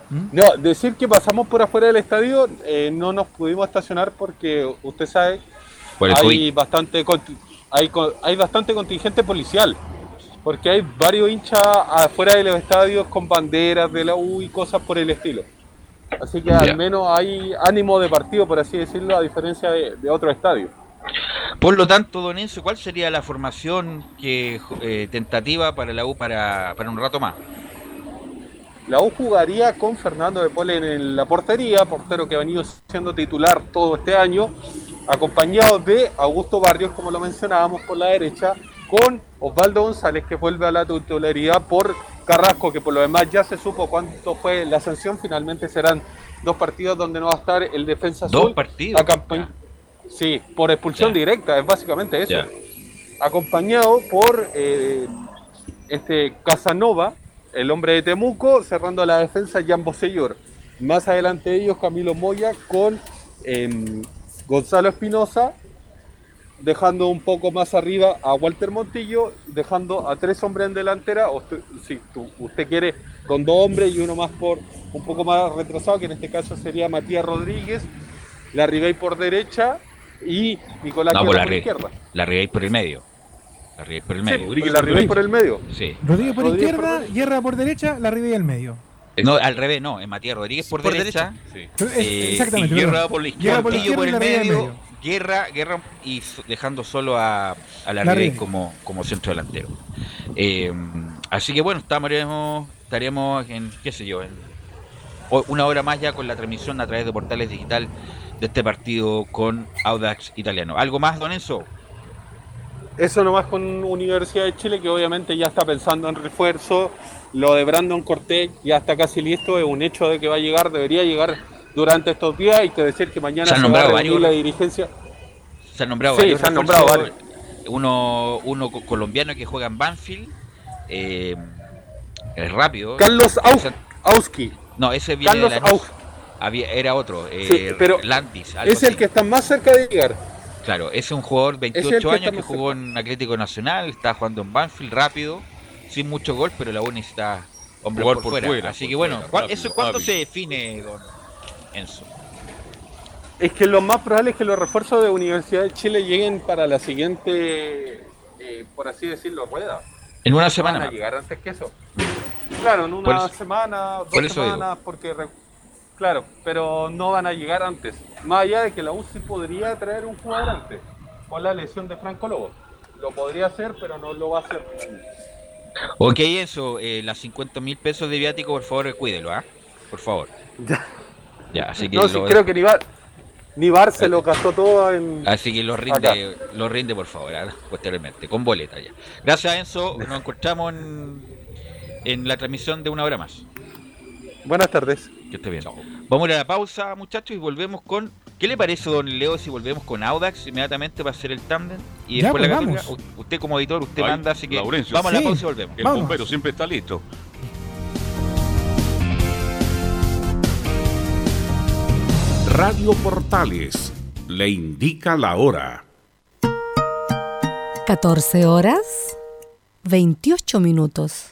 S10: ¿Mm? No, decir que pasamos por afuera del estadio, eh, no nos pudimos estacionar porque usted sabe, hay bastante, hay, hay bastante contingente policial. Porque hay varios hinchas afuera de los estadios con banderas de la U y cosas por el estilo. Así que al menos hay ánimo de partido, por así decirlo, a diferencia de, de otros estadios.
S11: Por lo tanto, don Enzo, ¿cuál sería la formación que eh, tentativa para la U para, para un rato más?
S10: La U jugaría con Fernando de Pole en la portería, portero que ha venido siendo titular todo este año, acompañado de Augusto Barrios, como lo mencionábamos, por la derecha, con Osvaldo González, que vuelve a la titularidad por Carrasco, que por lo demás ya se supo cuánto fue la sanción, finalmente serán dos partidos donde no va a estar el defensa azul.
S11: Dos partidos.
S10: Sí, por expulsión directa, es básicamente eso. Acompañado por eh, este Casanova, el hombre de Temuco, cerrando la defensa Jan Bosellor. Más adelante de ellos Camilo Moya con em, Gonzalo Espinosa, dejando un poco más arriba a Walter Montillo, dejando a tres hombres en delantera, o si usted quiere, con dos hombres y uno más por un poco más retrasado, que en este caso sería Matías Rodríguez, la Ribey por derecha y Nicolás
S11: no,
S10: por
S11: la,
S10: por izquierda.
S11: La Ribey por el medio. La Ribey por el medio.
S10: Sí, la Ribey por el medio.
S11: Sí.
S15: Rodríguez por Rodríguez izquierda, por... Guerra por derecha, la Ribey al medio.
S11: No, al revés, no, es Matías Rodríguez por, por derecha.
S15: derecha. Sí. Eh, Exactamente.
S11: Y Guerra por la izquierda, Guerra por, la izquierda por el medio, medio. Guerra, Guerra y dejando solo a, a la, la Ribey como, como centro delantero. Eh, así que bueno, estaremos, estaremos en, qué sé yo, en una hora más ya con la transmisión a través de portales digital de este partido con Audax Italiano. ¿Algo más, don Enzo?
S10: Eso nomás con Universidad de Chile, que obviamente ya está pensando en refuerzo. Lo de Brandon Cortés ya está casi listo, es un hecho de que va a llegar, debería llegar durante estos días. Hay que decir que mañana
S11: se, han nombrado va a
S10: la dirigencia.
S11: Se han nombrado
S10: sí,
S11: varios
S10: se han nombrado varios.
S11: Uno, uno colombiano que juega en Banfield, eh, es rápido.
S10: Carlos Auski.
S11: No, ese viene
S10: Carlos
S11: de la había, era otro, eh,
S10: sí, pero
S11: Landis.
S10: es
S11: así.
S10: el que está más cerca de llegar.
S11: Claro, es un jugador 28 años que jugó en Atlético Nacional, está jugando en Banfield rápido, sin mucho gol, pero la U necesita hombre por, por, fuera. fuera. Así
S8: por
S11: que bueno,
S8: fuera, rápido,
S11: ¿eso cuándo se define, don Enzo?
S10: Es que lo más probable es que los refuerzos de Universidad de Chile lleguen para la siguiente, eh, por así decirlo, rueda.
S11: En una semana.
S10: Van a llegar antes que eso. Claro, en
S11: Por
S10: una
S11: eso-
S10: semana, dos
S11: por eso
S10: semanas, porque. Claro, pero no van a llegar antes. Más allá de que la U sí podría traer un jugador antes, con la lesión de Franco Lobo. Lo podría hacer, pero no lo va a hacer.
S11: Ok, eso, eh, las 50 mil pesos de viático, por favor, cuídelo, ¿ah? Por favor.
S10: Ya.
S11: Ya, así que
S10: No, sí, creo que ni Bar, ni Bar se lo gastó todo en.
S11: Así que lo rinde, lo rinde por favor, ¿ah? posteriormente, con boleta ya. Gracias Enzo, nos encontramos en, en la transmisión de una hora más.
S10: Buenas tardes.
S11: Que esté bien. Vamos a ir a la pausa, muchachos, y volvemos con. ¿Qué le parece, don Leo, si volvemos con Audax inmediatamente para hacer el tándem? Y
S15: Ya,
S11: después
S15: pues,
S11: la
S15: vamos.
S11: Católica? Usted como editor, usted
S8: Ay,
S11: manda, así que
S8: Laurencio.
S11: vamos a la
S15: Sí.
S11: pausa y volvemos.
S8: El
S15: Vamos.
S8: bombero siempre está listo.
S1: Radio Portales le indica la hora.
S18: 14 horas 28 minutos.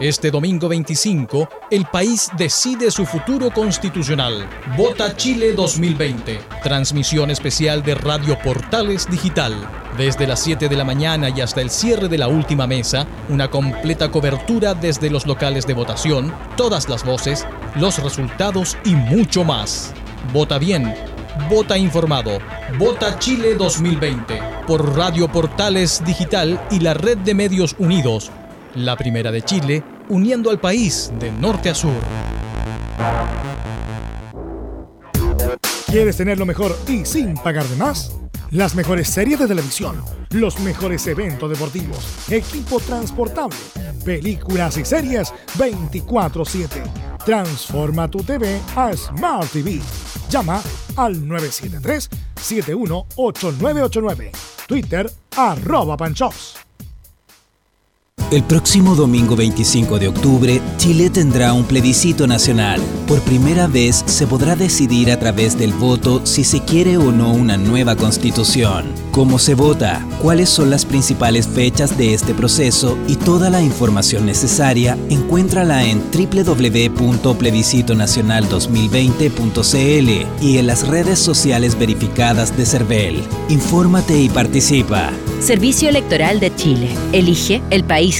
S2: Este domingo 25, el país decide su futuro constitucional. Vota Chile 2020. Transmisión especial de Radio Portales Digital. Desde las 7 de la mañana y hasta el cierre de la última mesa, una completa cobertura desde los locales de votación, todas las voces, los resultados y mucho más. Vota bien, vota informado. Vota Chile 2020 por Radio Portales Digital y la Red de Medios Unidos la primera de Chile, uniendo al país de norte a sur.
S7: ¿Quieres tener lo mejor y sin pagar de más? Las mejores series de televisión, los mejores eventos deportivos, equipo transportable, películas y series 24/7. Transforma tu TV a Smart TV. Llama al 973-718989. Twitter arroba panchops.
S21: El próximo domingo 25 de octubre, Chile tendrá un plebiscito nacional. Por primera vez se podrá decidir a través del voto si se quiere o no una nueva constitución. ¿Cómo se vota? ¿Cuáles son las principales fechas de este proceso? Y toda la información necesaria encuéntrala en www.plebiscitonacional2020.cl y en las redes sociales verificadas de CERVEL. Infórmate y participa.
S22: Servicio Electoral de Chile. Elige el país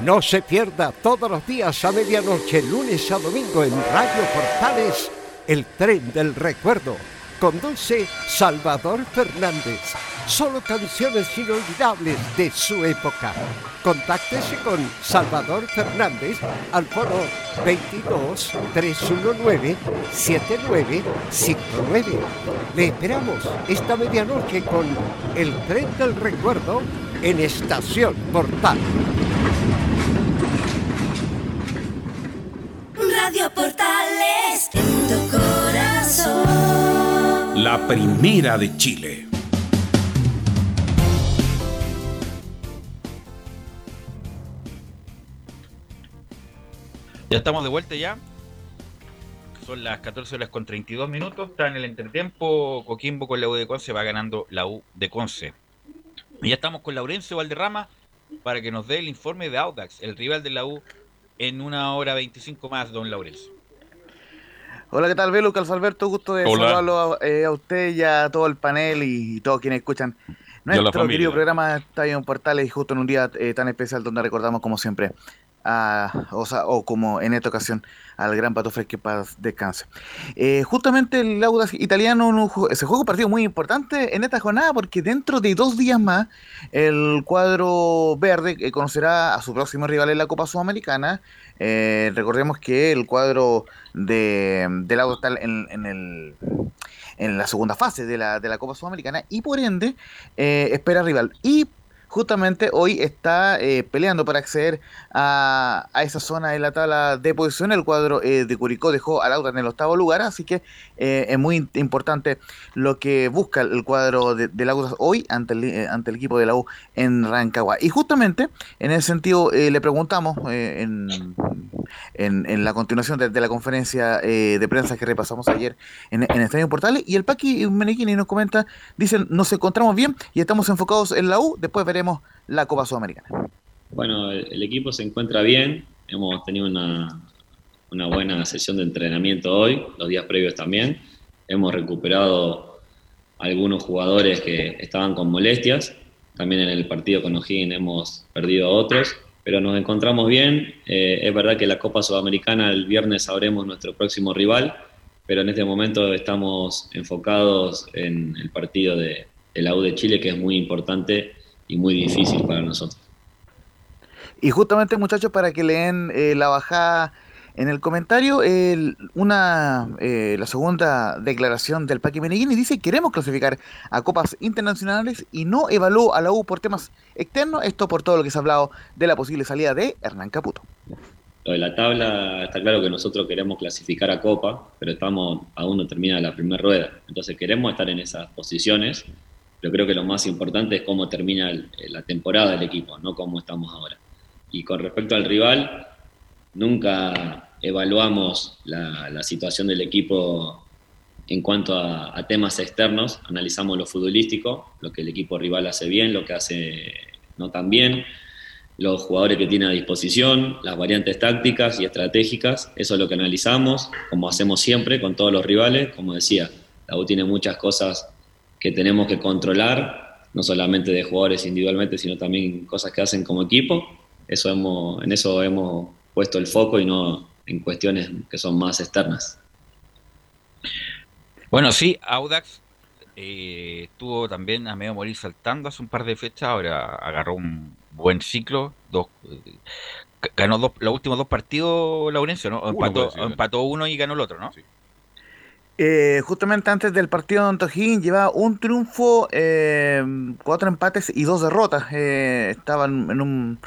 S6: No se pierda todos los días a medianoche, lunes a domingo en Radio Portales, el tren del recuerdo. Conduce Salvador Fernández. Solo canciones inolvidables de su época. Contáctese con Salvador Fernández al foro 22 319 7959. Le esperamos esta medianoche con el tren del recuerdo en Estación Portal.
S19: Radio Portales en tu corazón.
S1: La primera de Chile.
S11: Ya estamos de vuelta ya. Son las 14 horas con 32 minutos. Está en el entretiempo. Coquimbo con la U de Conce va ganando la U de Conce. Y ya estamos con Laurencio Valderrama para que nos dé el informe de Audax, el rival de la U, en una hora 25 más, don Laurencio.
S13: Hola, ¿qué tal, Velo? Carlos Alberto, gusto de
S11: Hola.
S13: saludarlo a, eh, a usted y a todo el panel y, y todos quienes escuchan nuestro querido programa Estadio en Portales y justo en un día eh, tan especial donde recordamos como siempre o, como en esta ocasión al gran Pato Fres que paz. Eh, justamente el Audax italiano se juega un partido muy importante en esta jornada porque dentro de dos días más el cuadro verde conocerá a su próximo rival en la Copa Sudamericana. Eh, recordemos que el cuadro de, del Audax está en, la segunda fase de la, de Copa Sudamericana y por ende eh, espera rival. Justamente hoy está eh, peleando para acceder a, a, esa zona de la tabla de posición. El cuadro eh, de Curicó dejó al Audax en el octavo lugar, así que eh, es muy importante lo que busca el cuadro de, Audax hoy ante el, ante el equipo de la U en Rancagua. Y justamente en ese sentido le preguntamos en, en, la continuación de, la conferencia de prensa que repasamos ayer en, en Estadio Portales y el Paqui Meneghini nos comenta, dicen, nos encontramos bien y estamos enfocados en la U, después veremos la Copa Sudamericana.
S23: Bueno, el, el equipo se encuentra bien, hemos tenido una, una buena sesión de entrenamiento hoy, los días previos también, hemos recuperado algunos jugadores que estaban con molestias, también en el partido con O'Higgins hemos perdido a otros, pero nos encontramos bien. Eh, es verdad que la Copa Sudamericana el viernes sabremos nuestro próximo rival, pero en este momento estamos enfocados en el partido de, de la U de Chile, que es muy importante y muy difícil para nosotros.
S13: Y justamente, muchachos, para que leen eh, la bajada en el comentario, una eh, la segunda declaración del Paqui Meneghini dice queremos clasificar a copas internacionales y no evaluó a la U por temas externos, esto por todo lo que se ha hablado de la posible salida de Hernán Caputo.
S23: Lo de la tabla, está claro que nosotros queremos clasificar a Copa, pero estamos aún no termina la primera rueda. Entonces queremos estar en esas posiciones, pero creo que lo más importante es cómo termina la temporada del equipo, no cómo estamos ahora. Y con respecto al rival, nunca evaluamos la, situación del equipo en cuanto a, a, temas externos, analizamos lo futbolístico, lo que el equipo rival hace bien, lo que hace no tan bien, los jugadores que tiene a disposición, las variantes tácticas y estratégicas, eso es lo que analizamos, como hacemos siempre con todos los rivales, como decía, la U tiene muchas cosas que tenemos que controlar, no solamente de jugadores individualmente, sino también cosas que hacen como equipo, eso hemos, en eso hemos puesto el foco y no en cuestiones que son más externas.
S11: Bueno, sí, Audax eh, estuvo también a medio morir saltando hace un par de fechas, ahora agarró un buen ciclo, dos, eh, ganó dos, los últimos dos partidos Laurencio, ¿no? Empató uno, empató uno y ganó el otro, ¿no? Sí.
S13: Eh, justamente antes del partido de Antojín llevaba un triunfo, eh, cuatro empates y dos derrotas. Eh, estaban en un,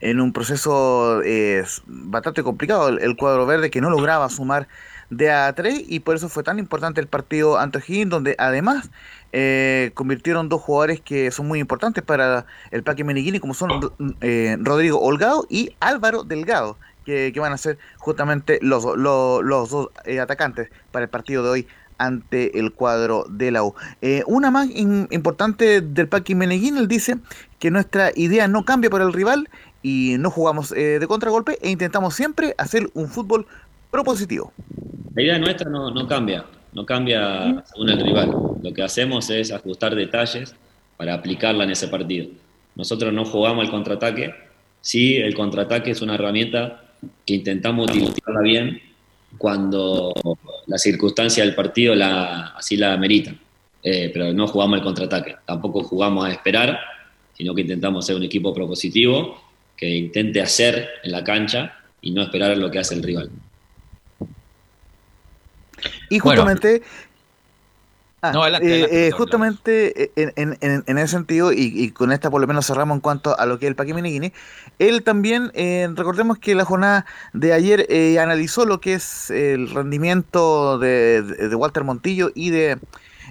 S13: en un proceso eh, bastante complicado el, cuadro verde que no lograba sumar de a tres y por eso fue tan importante el partido Antojín donde además eh, convirtieron dos jugadores que son muy importantes para el Paque Meneghini, como son eh, Rodrigo Holgado y Álvaro Delgado, que, van a ser justamente los, los, los dos eh, atacantes para el partido de hoy ante el cuadro de la U. Eh, una más importante del Paque Meneghini, él dice que nuestra idea no cambia por el rival y no jugamos eh, de contragolpe e intentamos siempre hacer un fútbol propositivo.
S23: La idea nuestra no, no cambia, no cambia según el rival. Lo que hacemos es ajustar detalles para aplicarla en ese partido. Nosotros no jugamos el contraataque, sí, el contraataque es una herramienta que intentamos utilizarla bien cuando la circunstancia del partido la, así la amerita. Eh, pero no jugamos el contraataque, tampoco jugamos a esperar, sino que intentamos ser un equipo propositivo que intente hacer en la cancha y no esperar lo que hace el rival.
S13: Y justamente, bueno. ah, no, adelante, adelante, eh, eh, justamente en, en, en, ese sentido, y, y, con esta por lo menos cerramos en cuanto a lo que es el Paqui Meneghini, él también, eh, recordemos que la jornada de ayer eh, analizó lo que es el rendimiento de, de, de Walter Montillo y de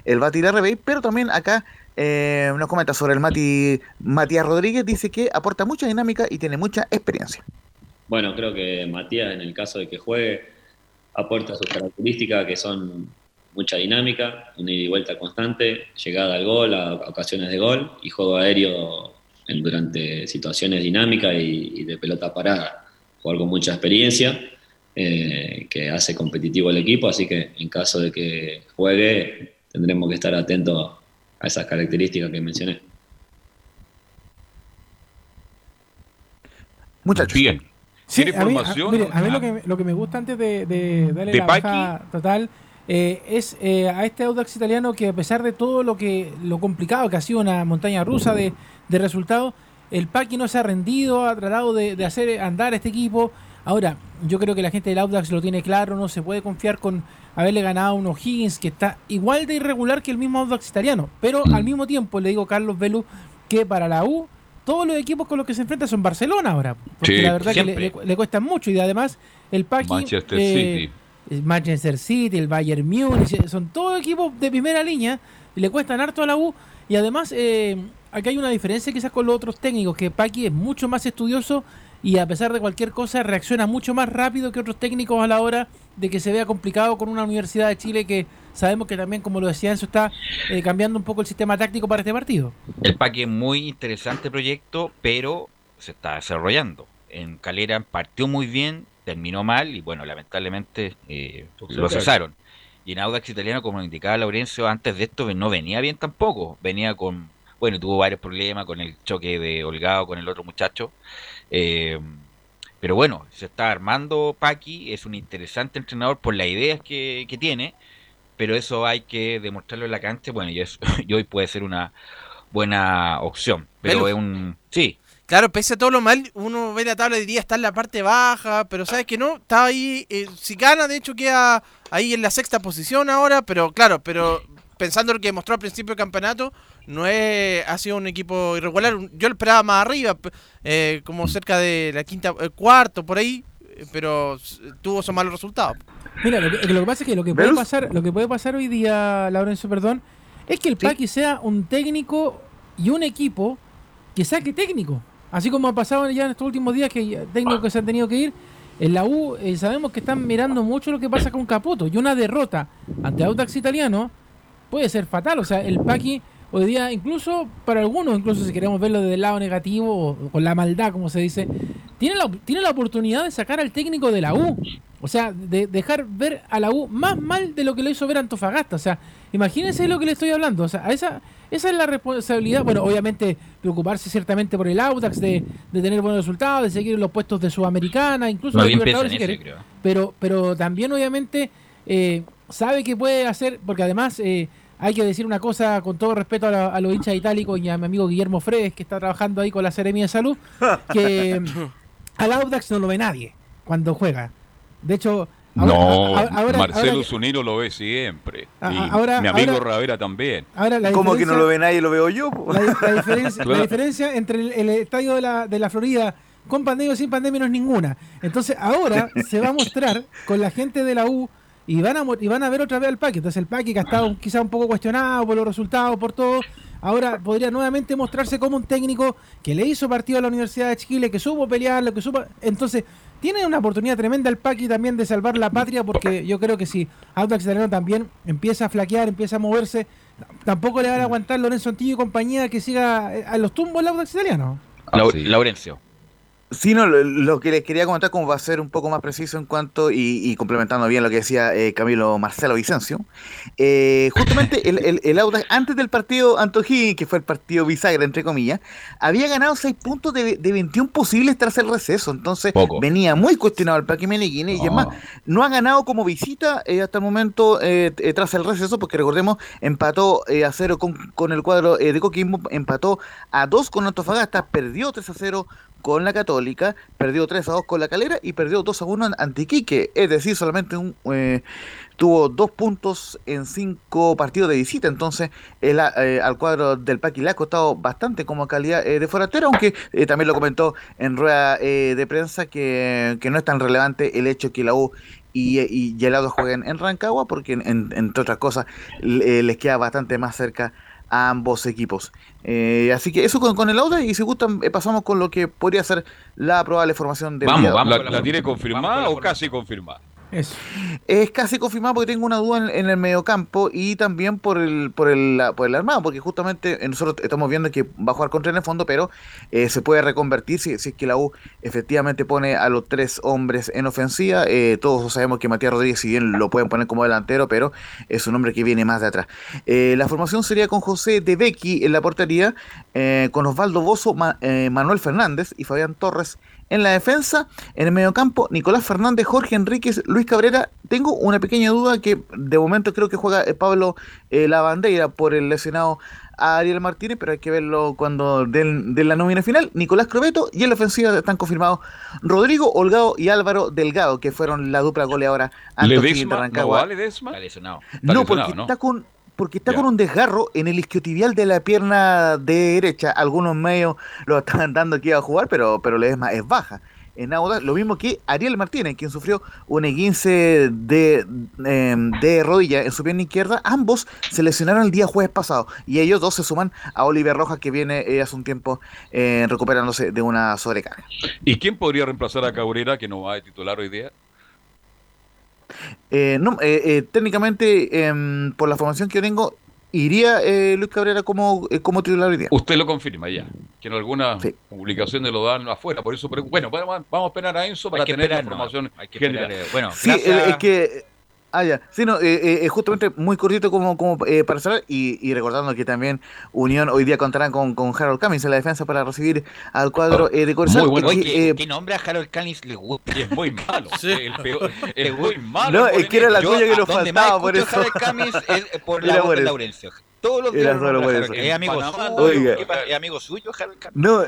S13: el Bati RB, pero también acá eh, nos sobre el Mati Matías Rodríguez, dice que aporta mucha dinámica y tiene mucha experiencia.
S23: Bueno, creo que Matías, en el caso de que juegue, aporta sus características que son mucha dinámica, una ida y vuelta constante, llegada al gol, a ocasiones de gol y juego aéreo durante situaciones dinámicas y, y, de pelota parada. Jugar con mucha experiencia eh, que hace competitivo el equipo, así que en caso de que juegue tendremos que estar atentos a esas características que mencioné.
S13: Muchachos.
S8: Bien.
S15: Sí, a mí, a, mire, a mí lo, que, lo que me gusta antes de, de darle ¿De la baja total eh, es eh, a este Audax italiano que a pesar de todo lo que lo complicado que ha sido una montaña rusa de, de resultados, el Paqui no se ha rendido, ha tratado de, de, hacer andar este equipo. Ahora, yo creo que la gente del Audax lo tiene claro, no se puede confiar con haberle ganado a un O'Higgins que está igual de irregular que el mismo Audax italiano. Pero mm. al mismo tiempo le digo a Carlos Velu que para la U todos los equipos con los que se enfrenta son Barcelona ahora. Porque
S8: Sí,
S15: la verdad que le, le, le cuesta mucho y además el Paqui...
S8: Manchester
S15: eh, el Manchester City, el Bayern Múnich, son todos equipos de primera línea y le cuestan harto a la U. Y además, eh, aquí hay una diferencia quizás con los otros técnicos, que Paqui es mucho más estudioso y a pesar de cualquier cosa reacciona mucho más rápido que otros técnicos a la hora de que se vea complicado con una Universidad de Chile que sabemos que también, como lo decía Enzo, está eh, cambiando un poco el sistema táctico para este partido.
S11: El Paque es muy interesante proyecto, pero se está desarrollando. En Calera partió muy bien, terminó mal y bueno, lamentablemente eh, lo cesaron. Y en Audax Italiano, como indicaba Laurencio, antes de esto no venía bien tampoco. Venía con, bueno, tuvo varios problemas con el choque de Holgado con el otro muchacho. Eh, pero bueno, se está armando Paqui, es un interesante entrenador por las ideas que, que tiene, pero eso hay que demostrarlo en la cancha. Bueno, y, eso, [laughs] y hoy puede ser una buena opción, pero
S14: Pero-
S11: es un... Sí,
S14: Claro, pese a todo lo mal, uno ve la tabla y diría está en la parte baja, pero sabes que no, está ahí, eh, si gana, de hecho queda ahí en la sexta posición ahora, pero claro, pero [laughs] pensando en lo que mostró al principio del campeonato, no es, ha sido un equipo irregular, yo lo esperaba más arriba, eh, como cerca de la quinta, eh, cuarto, por ahí, eh, pero tuvo esos malos resultados.
S15: Mira, lo que, lo que pasa es que lo que puede pasar, lo que puede pasar hoy día, Laurencio, perdón, es que el Paqui sea un técnico y un equipo que saque técnico. Así como ha pasado ya en estos últimos días que técnicos que se han tenido que ir. En la U eh, sabemos que están mirando mucho lo que pasa con Caputo. Y una derrota ante Audax Italiano puede ser fatal. O sea, el Paqui hoy día, incluso para algunos, incluso si queremos verlo desde el lado negativo o, con la maldad, como se dice, tiene la, tiene la oportunidad de sacar al técnico de la U. O sea, de dejar ver a la U más mal de lo que lo hizo ver a Antofagasta. O sea, imagínense lo que le estoy hablando. O sea, a esa, esa es la responsabilidad. Bueno, obviamente preocuparse ciertamente por el Audax, de, de tener buenos resultados, de seguir en los puestos de Sudamericana, incluso
S11: bien
S15: Libertadores si. Pero, pero también obviamente eh, sabe que puede hacer, porque además eh, hay que decir una cosa con todo respeto a, la- a los hinchas itálicos y a mi amigo Guillermo Fredes, que está trabajando ahí con la Seremia de Salud, que [laughs] al Audax no lo ve nadie cuando juega. De hecho, ahora-
S8: No,
S15: ahora-
S8: Marcelo Zunino lo ve siempre.
S15: A-
S8: y mi amigo
S15: ahora-
S8: Ravera también.
S15: ahora la
S13: ¿Cómo que no lo ve nadie? Lo veo yo.
S15: La, la diferencia, [laughs] la
S8: Claro.
S15: diferencia entre el, el estadio de la, de la Florida con pandemia o sin pandemia no es ninguna. Entonces ahora [laughs] se va a mostrar con la gente de la U y van a, y van a ver otra vez al Paqui. Entonces el Paqui que ha estado quizá un poco cuestionado por los resultados, por todo, ahora podría nuevamente mostrarse como un técnico que le hizo partido a la Universidad de Chile, que supo pelear, lo que supo... Entonces tiene una oportunidad tremenda el Paqui también de salvar la patria porque yo creo que si Audax Italiano también empieza a flaquear, empieza a moverse, tampoco le van a aguantar Lorenzo Antillo y compañía que siga eh, a los tumbos el Audax Italiano.
S11: Lau- Laurencio.
S13: Sí, no, lo, lo que les quería comentar, como va a ser un poco más preciso en cuanto, y, y complementando bien lo que decía eh, Camilo Marcelo Vicencio, eh, justamente el, el, el Audax, antes del partido O'Higgins, que fue el partido bisagra, entre comillas, había ganado 6 puntos de, de 21 posibles tras el receso, entonces
S11: Poco.
S13: venía muy cuestionado el Paqui Meneghini, y es más, no ha ganado como visita eh, hasta el momento eh, tras el receso, porque recordemos, empató a 0 con, con el cuadro de Coquimbo, empató a 2 con Antofagasta, perdió 3 a 0 con la Católica, perdió 3 a 2 con la Calera y perdió 2 a 1 ante Iquique, es decir, solamente un, eh, tuvo dos puntos en cinco partidos de visita, entonces el, eh, al cuadro del Paqui le ha costado bastante como calidad eh, de forastero, aunque eh, también lo comentó en rueda eh, de prensa que, no es tan relevante el hecho que la U y, y, y el Audax jueguen en Rancagua, porque en- en- entre otras cosas le- les queda bastante más cerca a ambos equipos. Eh, así que eso con, con el Audax y si gustan eh, pasamos con lo que podría ser la probable formación del día.
S8: ¿La, la tiene confirmada o casi confirmada?
S13: Es casi confirmado porque tengo una duda en, en el mediocampo y también por el, por el por el armado, porque justamente eh, nosotros estamos viendo que va a jugar contra en el fondo, pero eh, se puede reconvertir si, si es que la U efectivamente pone a los tres hombres en ofensiva. Eh, todos sabemos que Matías Rodríguez, si bien lo pueden poner como delantero, pero es un hombre que viene más de atrás. La formación sería con José De Becky en la portería, con Osvaldo Bozo, Ma- Manuel Fernández y Fabián Torres en la defensa, en el mediocampo, Nicolás Fernández, Jorge Enríquez, Luis Cabrera. Tengo una pequeña duda que de momento creo que juega eh, Pablo eh, Lavandeira por el lesionado a Ariel Martínez, pero hay que verlo cuando den, den la nómina final. Nicolás Crobeto y en la ofensiva están confirmados Rodrigo Holgado y Álvaro Delgado, que fueron la dupla goleadora ante O'Higgins de.
S8: ¿No
S13: Rancagua.
S8: va Ledesma?
S11: Está lesionado.
S13: No,
S8: lesionado,
S13: porque
S8: ¿no?
S13: está con porque está con un desgarro en el isquiotibial de la pierna derecha. Algunos medios lo estaban dando que iba a jugar, pero, pero le es, más, es baja en Auda, lo mismo que Ariel Martínez, quien sufrió un esguince de, em, de rodilla en su pierna izquierda. Ambos se lesionaron el día jueves pasado y ellos dos se suman a Oliver Rojas, que viene eh, hace un tiempo eh, recuperándose de una sobrecarga.
S8: ¿Y quién podría reemplazar a Cabrera, que no va a titular hoy día?
S13: Eh, no, técnicamente, em, por la formación que yo tengo, ¿Iría eh, Luis Cabrera como, eh, como titular hoy día?
S8: Usted lo confirma ya, que en algunas publicaciones lo dan afuera, por eso, pero, bueno, vamos, a esperar a Enzo para tener la información general.
S13: Eh, bueno, sí, es que Ah, ya. Sí, no, eh, eh, justamente muy cortito como, como eh, para cerrar y, recordando que también Unión hoy día contará con, con Harold Cummings en la defensa para recibir al cuadro de Corzal.
S11: Muy bueno. ¿qué, nombre a Harold Cummings le gusta?
S8: es muy malo. sí. el peor, es muy malo.
S13: No, es que era la tuya que nos faltaba, por eso.
S11: Harold Cummings es por la voz de Laurencio todos los días. Es amigo, suyo, es amigo suyo,
S13: No,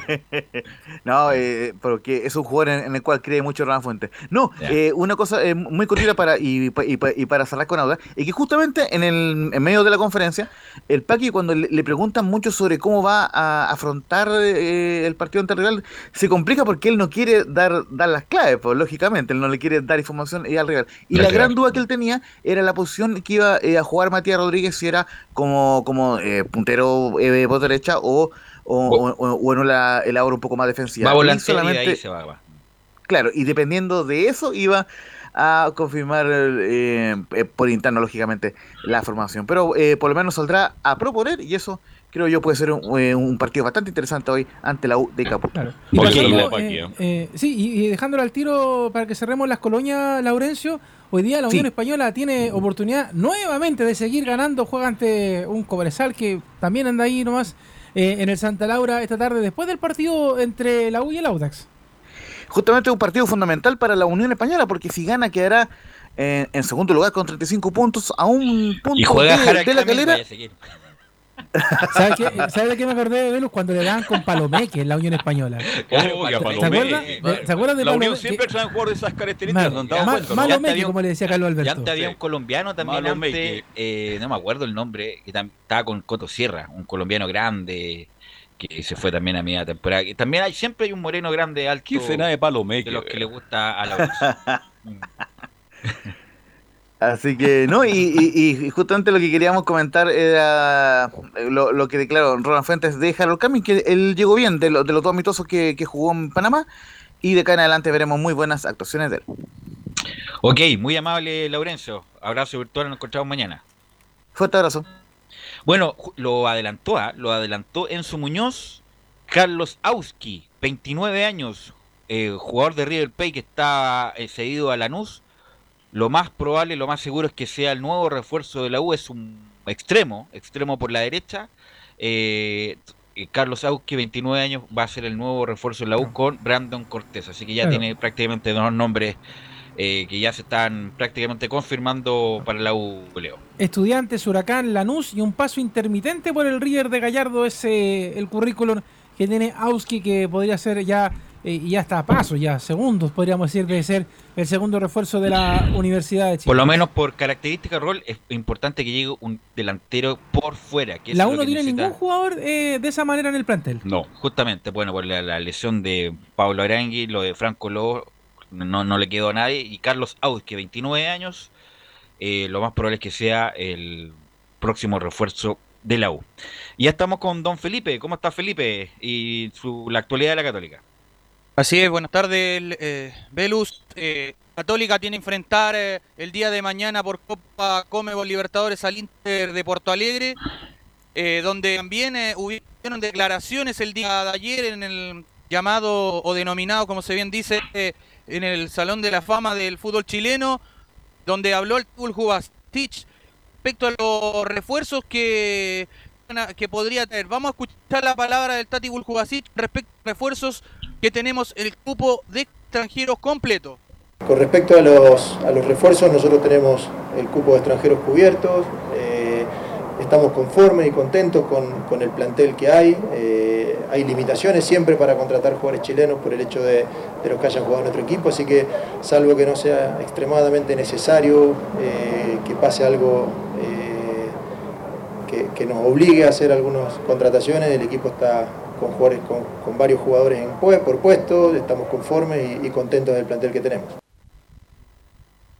S13: [laughs] no eh, porque es un jugador en, el cual cree mucho Ron Fuentes. No, eh, una cosa eh, muy cortita para y, para cerrar con Auda, es que justamente en el en medio de la conferencia, el Paqui cuando le, preguntan mucho sobre cómo va a afrontar el partido ante rival, se complica porque él no quiere dar, dar las claves, pues lógicamente, él no le quiere dar información al rival. Y la gran duda que él tenía era la posición que iba a jugar Matías Rodríguez si era como, como eh, puntero eh, por derecha o, o, o, en la, el un poco más defensiva.
S11: Va volante solamente, y ahí se va,
S13: Claro, y dependiendo de eso iba a confirmar eh, eh, por interno, lógicamente, la formación. Pero por lo menos saldrá a proponer y eso creo yo puede ser un, partido bastante interesante hoy ante la U de Capo. Claro.
S15: sí, y, dejándolo al tiro para que cerremos las colonias, Laurencio, Hoy día la Unión Española tiene oportunidad nuevamente de seguir ganando. Juega ante un Cobresal que también anda ahí nomás eh, en el Santa Laura esta tarde, después del partido entre la U y el Audax.
S13: Justamente un partido fundamental para la Unión Española, porque si gana quedará en, segundo lugar con 35 puntos a un punto
S11: y juega
S13: de, la calera.
S15: ¿Sabes qué, ¿Sabe de qué me acordé de Velus? Cuando le dan con Palomeque en la Unión Española.
S8: ¿Se acuerdan? de La Unión siempre han jugado de esas características.
S15: Mal, como le decía Carlos Alberto.
S11: Ya antes había un colombiano también antes, eh, no me acuerdo el nombre, que estaba con Coto Sierra, un colombiano grande que se fue también a media temporada. también hay siempre hay un moreno grande, alto.
S8: ¿Qué cena de Palomeque?
S11: De los que le gusta a la [laughs]
S13: Así que, no, y, justamente lo que queríamos comentar era lo, que declaró Ronald Fuentes de Harold Camin, que él llegó bien de, de los dos amistosos que, jugó en Panamá, y de acá en adelante veremos muy buenas actuaciones de él.
S11: Ok, muy amable Laurencio. Abrazo virtual, nos encontramos mañana.
S13: Fuerte abrazo.
S11: Bueno, lo adelantó, ¿ah? lo adelantó Enzo Muñoz, Carlos Auski, 29 años, eh, jugador de River Plate que está eh, cedido a Lanús lo más probable, lo más seguro es que sea el nuevo refuerzo de la U, es un extremo, extremo por la derecha. Eh, Carlos Auque, 29 años, va a ser el nuevo refuerzo de la U con Brandon Cortés, así que ya tiene prácticamente dos nombres eh, que ya se están prácticamente confirmando para la U, Leo.
S15: Estudiantes, Huracán, Lanús y un paso intermitente por el River de Gallardo, es el currículum que tiene Auski que podría ser ya eh, y ya está a paso, ya segundos, podríamos decir, de ser el segundo refuerzo de la Universidad de Chile.
S11: Por lo menos por característica rol, es importante que llegue un delantero por fuera. Que
S15: la U no tiene ningún jugador eh, de esa manera en el plantel.
S11: No, justamente, bueno, por la, lesión de Pablo Arangui, lo de Franco Lobo, no, no le quedó a nadie, y Carlos Aud, que 29 años, eh, lo más probable es que sea el próximo refuerzo de la U. Y ya estamos con don Felipe. ¿Cómo está Felipe? Y su, la actualidad de la Católica.
S12: Así es, buenas tardes, eh, Velus. Eh, Católica tiene que enfrentar eh, el día de mañana por Copa Comebol Libertadores al Inter de Porto Alegre, eh, donde también hubieron declaraciones el día de ayer en el llamado o denominado, como se bien dice, en el Salón de la Fama del fútbol chileno, donde habló el Jubastich respecto a los refuerzos que, que podría tener. Vamos a escuchar la palabra del Tati Buljubasic respecto a refuerzos que tenemos el cupo de extranjeros completo.
S24: Con respecto a los, a los refuerzos, nosotros tenemos el cupo de extranjeros cubiertos, eh, estamos conformes y contentos con, el plantel que hay. Eh, hay limitaciones siempre para contratar jugadores chilenos por el hecho de, los que hayan jugado en nuestro equipo, así que salvo que no sea extremadamente necesario eh, que pase algo que nos obligue a hacer algunas contrataciones. El equipo está con, varios jugadores en, por puesto, estamos conformes y, contentos del plantel que tenemos.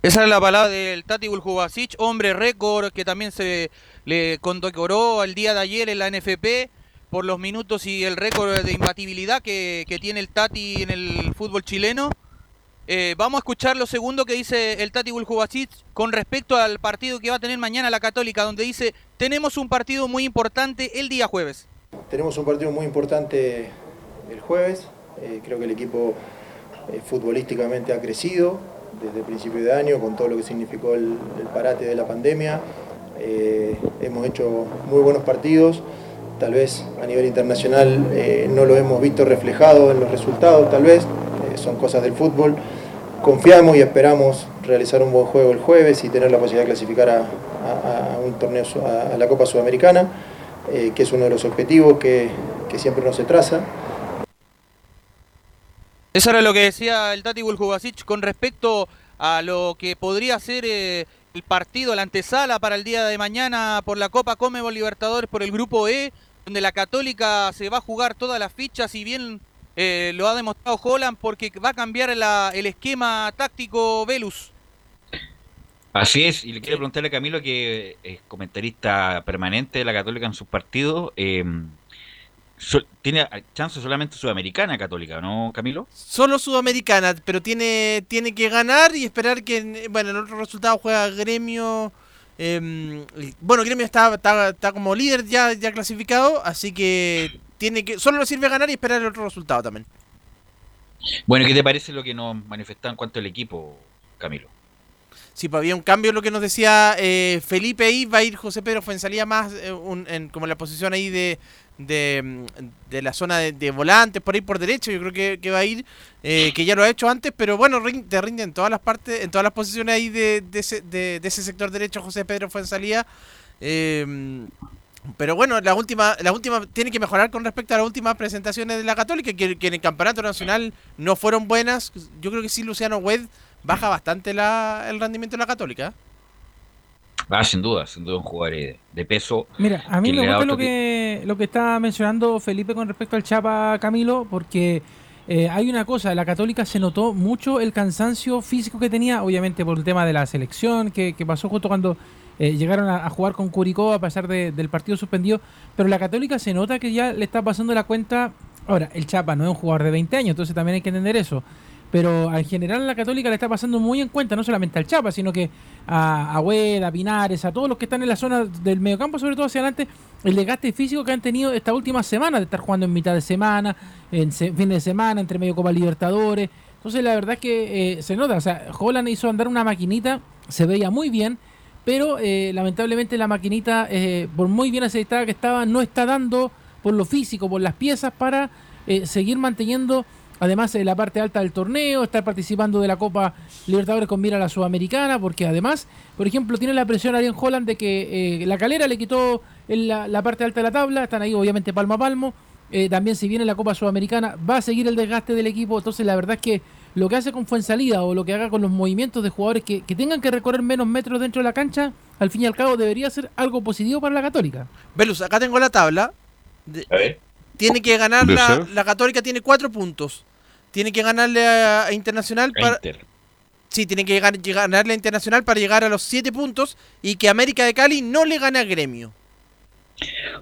S12: Esa es la palabra del Tati Buljubasic, hombre récord que también se le condecoró el día de ayer en la NFP por los minutos y el récord de imbatibilidad que, que tiene el Tati en el fútbol chileno. Eh, vamos a escuchar lo segundo que dice el Tati Buljubasic con respecto al partido que va a tener mañana la Católica, donde dice, tenemos un partido muy importante el día jueves.
S24: Tenemos un partido muy importante el jueves, eh, creo que el equipo eh, futbolísticamente ha crecido desde el principio de año con todo lo que significó el, parate de la pandemia. hemos hecho muy buenos partidos, tal vez a nivel internacional no lo hemos visto reflejado en los resultados, tal vez, son cosas del fútbol. Confiamos y esperamos realizar un buen juego el jueves y tener la posibilidad de clasificar a, un torneo, a, la Copa Sudamericana, eh, que es uno de los objetivos que, siempre nos se traza.
S12: Eso era lo que decía el Tati Buljubasic con respecto a lo que podría ser eh, el partido, la antesala para el día de mañana por la Copa Comebol Libertadores por el Grupo E, donde la Católica se va a jugar todas las fichas y bien eh, lo ha demostrado Holland porque va a cambiar el esquema táctico Velus.
S11: Así es, y le quiero preguntarle a Camilo, que es comentarista permanente de la Católica en sus partidos. Eh, tiene chance solamente sudamericana Católica, ¿no, Camilo?
S14: Solo sudamericana, pero tiene, tiene que ganar y esperar que, bueno, en otro resultado juega Gremio. Em, bueno, Gremio está, está, está, como líder ya, ya clasificado, así que tiene que solo le sirve ganar y esperar el otro resultado también.
S11: Bueno, ¿qué te parece lo que nos manifestaba en cuanto al equipo, Camilo?
S14: Sí, pues había un cambio lo que nos decía eh, Felipe ahí, va a ir José Pedro Fuensalía más eh, en, como la posición ahí de, de, la zona de, volantes, por ahí por derecho, yo creo que, va a ir, eh, que ya lo ha hecho antes, pero bueno, te rinde en todas las partes, en todas las posiciones ahí de, ese, de, ese sector derecho José Pedro Fuensalía. Eh, pero bueno, la última, la última tiene que mejorar con respecto a las últimas presentaciones de la Católica, que, en el campeonato nacional no fueron buenas. Yo creo que sí, Luciano Wed baja bastante la, el rendimiento de la Católica.
S11: Ah, sin duda, sin duda un jugador de, peso.
S15: Mira, a mí me gusta lo que, lo que está mencionando Felipe con respecto al Chapa Camilo, porque eh, hay una cosa, la Católica se notó mucho el cansancio físico que tenía, obviamente por el tema de la selección, que, que pasó justo cuando eh, llegaron a, jugar con Curicó a pesar del partido suspendido, pero la Católica se nota que ya le está pasando la cuenta. Ahora, el Chapa no es un jugador de 20 años, entonces también hay que entender eso. Pero en general la Católica le está pasando muy en cuenta, no solamente al Chapa, sino que a Agüeda, a Pinares, a todos los que están en la zona del mediocampo, sobre todo hacia adelante, el desgaste físico que han tenido esta última semana, de estar jugando en mitad de semana, en fines de semana, entre medio Copa Libertadores. Entonces la verdad es que eh, se nota, o sea, Holland hizo andar una maquinita, se veía muy bien, pero eh, lamentablemente la maquinita, eh, por muy bien aceitada que estaba, no está dando por lo físico, por las piezas, para eh, seguir manteniendo, además, la parte alta del torneo, estar participando de la Copa Libertadores con mira a la Sudamericana, porque además, por ejemplo, tiene la presión Ariel Holland de que la calera le quitó la, la, parte alta de la tabla, están ahí obviamente palmo a palmo. también si viene la Copa Sudamericana va a seguir el desgaste del equipo, entonces la verdad es que lo que hace con Fuensalida o lo que haga con los movimientos de jugadores que, tengan que recorrer menos metros dentro de la cancha, al fin y al cabo debería ser algo positivo para la Católica.
S14: Velus, acá tengo la tabla. Tiene que ganar la, la, Católica, tiene cuatro puntos. Tiene que ganarle a, Internacional para... Sí, tiene que ganarle a Internacional para llegar a los siete puntos y que América de Cali no le gane a Gremio.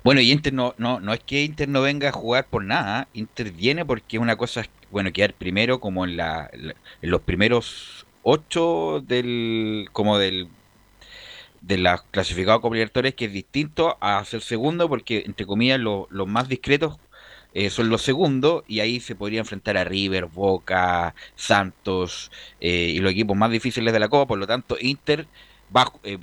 S11: Bueno, y Inter no, no, no es que Inter no venga a jugar por nada, Inter viene porque una cosa es, bueno, quedar primero como en, la, en los primeros ocho del, como del, de la clasificado como directores, que es distinto a ser segundo porque, entre comillas, los más discretos eh, son los segundos y ahí se podría enfrentar a River, Boca, Santos eh, y los equipos más difíciles de la Copa, por lo tanto Inter eh,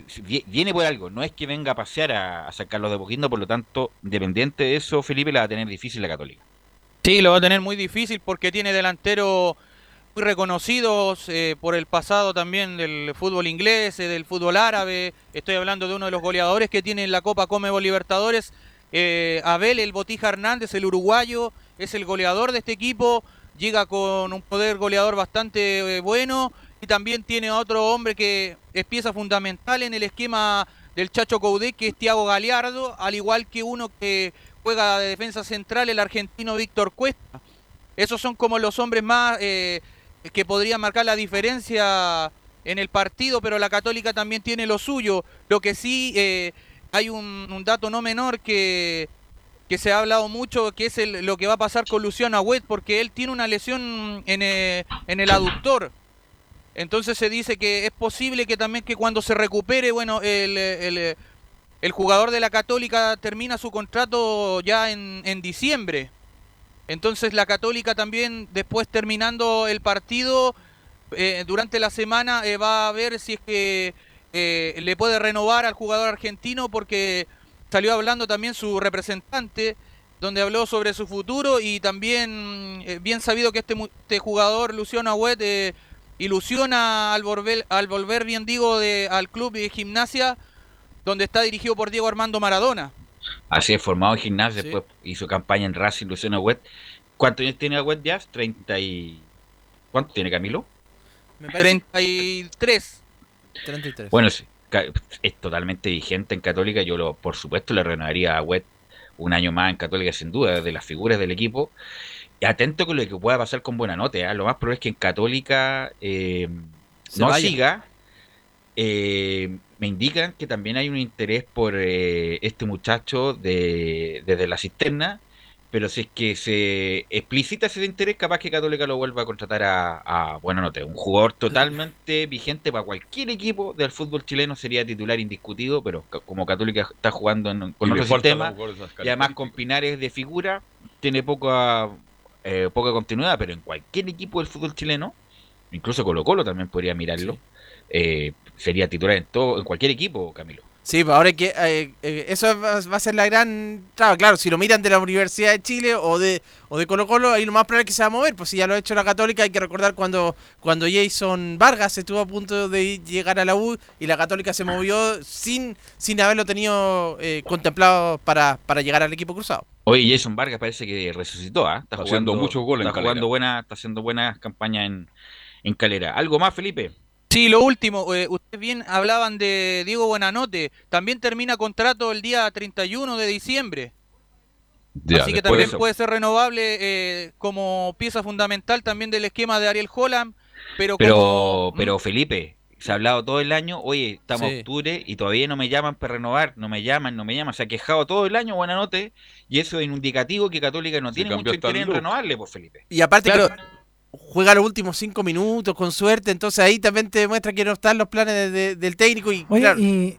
S11: viene por algo, no es que venga a pasear a, sacarlos de poquito, por lo tanto, independiente de eso, Felipe la va a tener difícil la Católica.
S12: Sí, lo va a tener muy difícil porque tiene delanteros muy reconocidos eh, por el pasado también del fútbol inglés, eh, del fútbol árabe. Estoy hablando de uno de los goleadores que tiene en la Copa Comebol Libertadores, Abel, el Botija Hernández, el uruguayo, es el goleador de este equipo, llega con un poder goleador bastante bueno y también tiene otro hombre que es pieza fundamental en el esquema del Chacho Coudet, que es Tiago Galeardo, al igual que uno que juega de defensa central, el argentino Víctor Cuesta. Esos son como los hombres más eh, que podrían marcar la diferencia en el partido, pero la Católica también tiene lo suyo. Lo que sí eh, hay un, dato no menor que, que se ha hablado mucho, que es el, lo que va a pasar con Luciano Agüet, porque él tiene una lesión en, eh, en el aductor. Entonces se dice que es posible que también que cuando se recupere, bueno, el, el, jugador de la Católica termina su contrato ya en, en, diciembre. Entonces la Católica también, después terminando el partido, eh, durante la semana eh, va a ver si es que eh, le puede renovar al jugador argentino porque salió hablando también su representante donde habló sobre su futuro y también bien sabido que este, este jugador Luciano Agüet ilusiona al volver, al volver bien digo, de, al club de gimnasia donde está dirigido por Diego Armando Maradona.
S11: Así es, formado en gimnasia, después hizo campaña en Racing, Luciano Wet. ¿Cuántos años tiene Wet ya? 30 y... ¿Cuánto tiene Camilo?
S12: 33.
S11: 33. Bueno, es, es, totalmente vigente en Católica. Yo, lo, por supuesto, le renovaría a Wet un año más en Católica, sin duda, de las figuras del equipo atento con lo que pueda pasar con buena nota. ¿eh? Lo más probable es que en Católica eh, no siga. Eh, me indican que también hay un interés por este muchacho de, desde la cisterna. Pero si es que se explicita ese interés, capaz que Católica lo vuelva a contratar a, buena nota. Un jugador totalmente vigente para cualquier equipo del fútbol chileno sería titular indiscutido, pero como Católica está jugando con otro sistema y además con Pinares de figura, tiene poca eh, poca continuidad, pero en cualquier equipo del fútbol chileno, incluso Colo Colo también podría mirarlo, eh, sería titular en todo, en cualquier equipo, Camilo.
S14: Sí, pues ahora que eh, eso va, a ser la gran traba. Claro, si lo miran de la Universidad de Chile o de o de Colo Colo, ahí lo más probable es que se va a mover. Pues si ya lo ha hecho la Católica, hay que recordar cuando, cuando Jason Vargas estuvo a punto de llegar a la U y la Católica se movió sin, sin haberlo tenido contemplado para, para llegar al equipo cruzado.
S11: Oye, Jason Vargas parece que resucitó, ¿ah? Está, jugando muchos goles está jugando buena, está haciendo buenas campañas en, en Calera. ¿Algo más, Felipe?
S12: Sí, lo último, eh, ustedes bien hablaban de Diego Buenanote, también termina contrato el día 31 de diciembre. Así que también puede ser renovable eh, como pieza fundamental también del esquema de Ariel Holland. Pero,
S11: pero, pero ¿Mm? Felipe, se ha hablado todo el año, oye, estamos en octubre y todavía no me llaman para renovar, no me llaman, no me llaman, se ha quejado todo el año, buena noche, y eso es un indicativo que Católica no tiene mucho interés en renovarle, pues Felipe.
S14: Y aparte juega los últimos cinco minutos con suerte, entonces ahí también te demuestra que no están los planes del técnico. Y,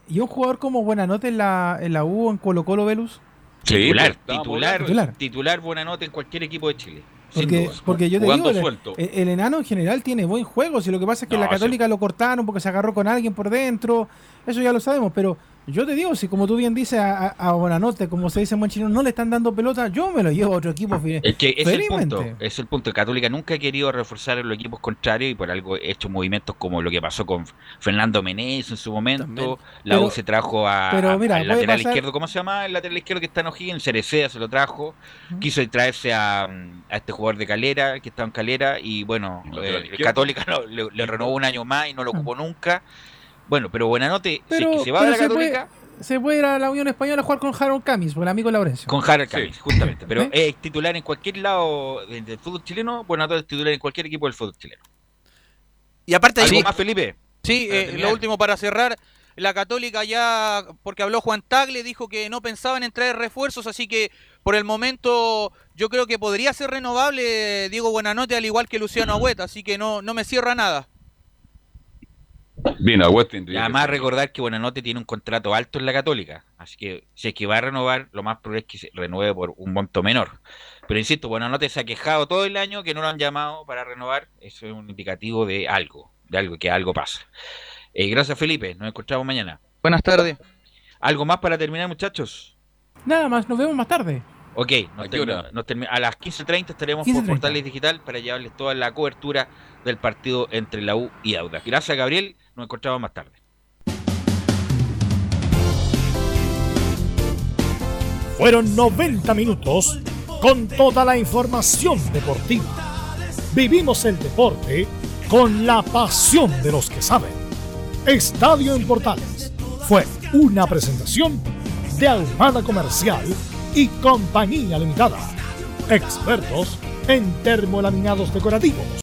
S15: y, un jugador como Buenanote en la, en la U en Colo Colo Velus.
S11: titular, titular, titular, titular Buenanote en cualquier equipo de Chile.
S15: Porque, porque yo te digo, el, enano en general tiene buen juego. Si lo que pasa es que la Católica lo cortaron porque se agarró con alguien por dentro, eso ya lo sabemos. Pero yo te digo, si como tú bien dices a, a, Bonanote, como se dice en buen chino, no le están dando pelota, yo me lo llevo a otro equipo.
S11: Es que es el punto, es el punto. Católica nunca ha querido reforzar en los equipos contrarios y por algo he hecho movimientos como lo que pasó con Fernando Menez en su momento. La U se trajo a, al lateral izquierdo, ¿cómo se llama? El lateral izquierdo que está en O'Higgins, Cerecea se lo trajo. Quiso traerse a, a, este jugador de Calera, que estaba en Calera, y bueno, eh, Católica [laughs] le, renovó un año más y no lo ocupó nunca. Bueno, pero Buenanote,
S15: pero,
S11: si se va a la Católica.
S15: se puede ir a la Unión Española a jugar con Harold Camis, el amigo Laurencio.
S11: Con Harold Camis, justamente. Pero ¿Eh? es titular en cualquier lado del fútbol chileno, Buenanote es titular en cualquier equipo del fútbol chileno.
S12: Y aparte
S11: ¿Algo más, Felipe?
S12: Sí, eh, lo último para cerrar. La Católica ya, porque habló Juan Tagle, dijo que no pensaban en traer refuerzos, así que por el momento yo creo que podría ser renovable Diego Buenanote al igual que Luciano Agüeta, así que no, no me cierra nada.
S11: Bien, y además recordar que Buenanote tiene un contrato alto en la Católica, así que si es que va a renovar, lo más probable es que se renueve por un monto menor. Pero insisto, Buenanote se ha quejado todo el año que no lo han llamado para renovar, eso es un indicativo de algo, de algo que algo pasa. Eh, gracias Felipe, nos encontramos mañana.
S12: Buenas tardes.
S11: ¿Algo más para terminar muchachos?
S15: Nada más, nos vemos más tarde.
S11: Ok, ¿A, las 15.30 estaremos por Portales Digital para llevarles toda la cobertura del partido entre la U y Auda. Gracias, Gabriel. Nos encontramos más tarde.
S7: Fueron 90 minutos con toda la información deportiva. Vivimos el deporte con la pasión de los que saben. Estadio en Portales fue Una presentación de Ahumada Comercial y Compañía Limitada. Expertos en termolaminados decorativos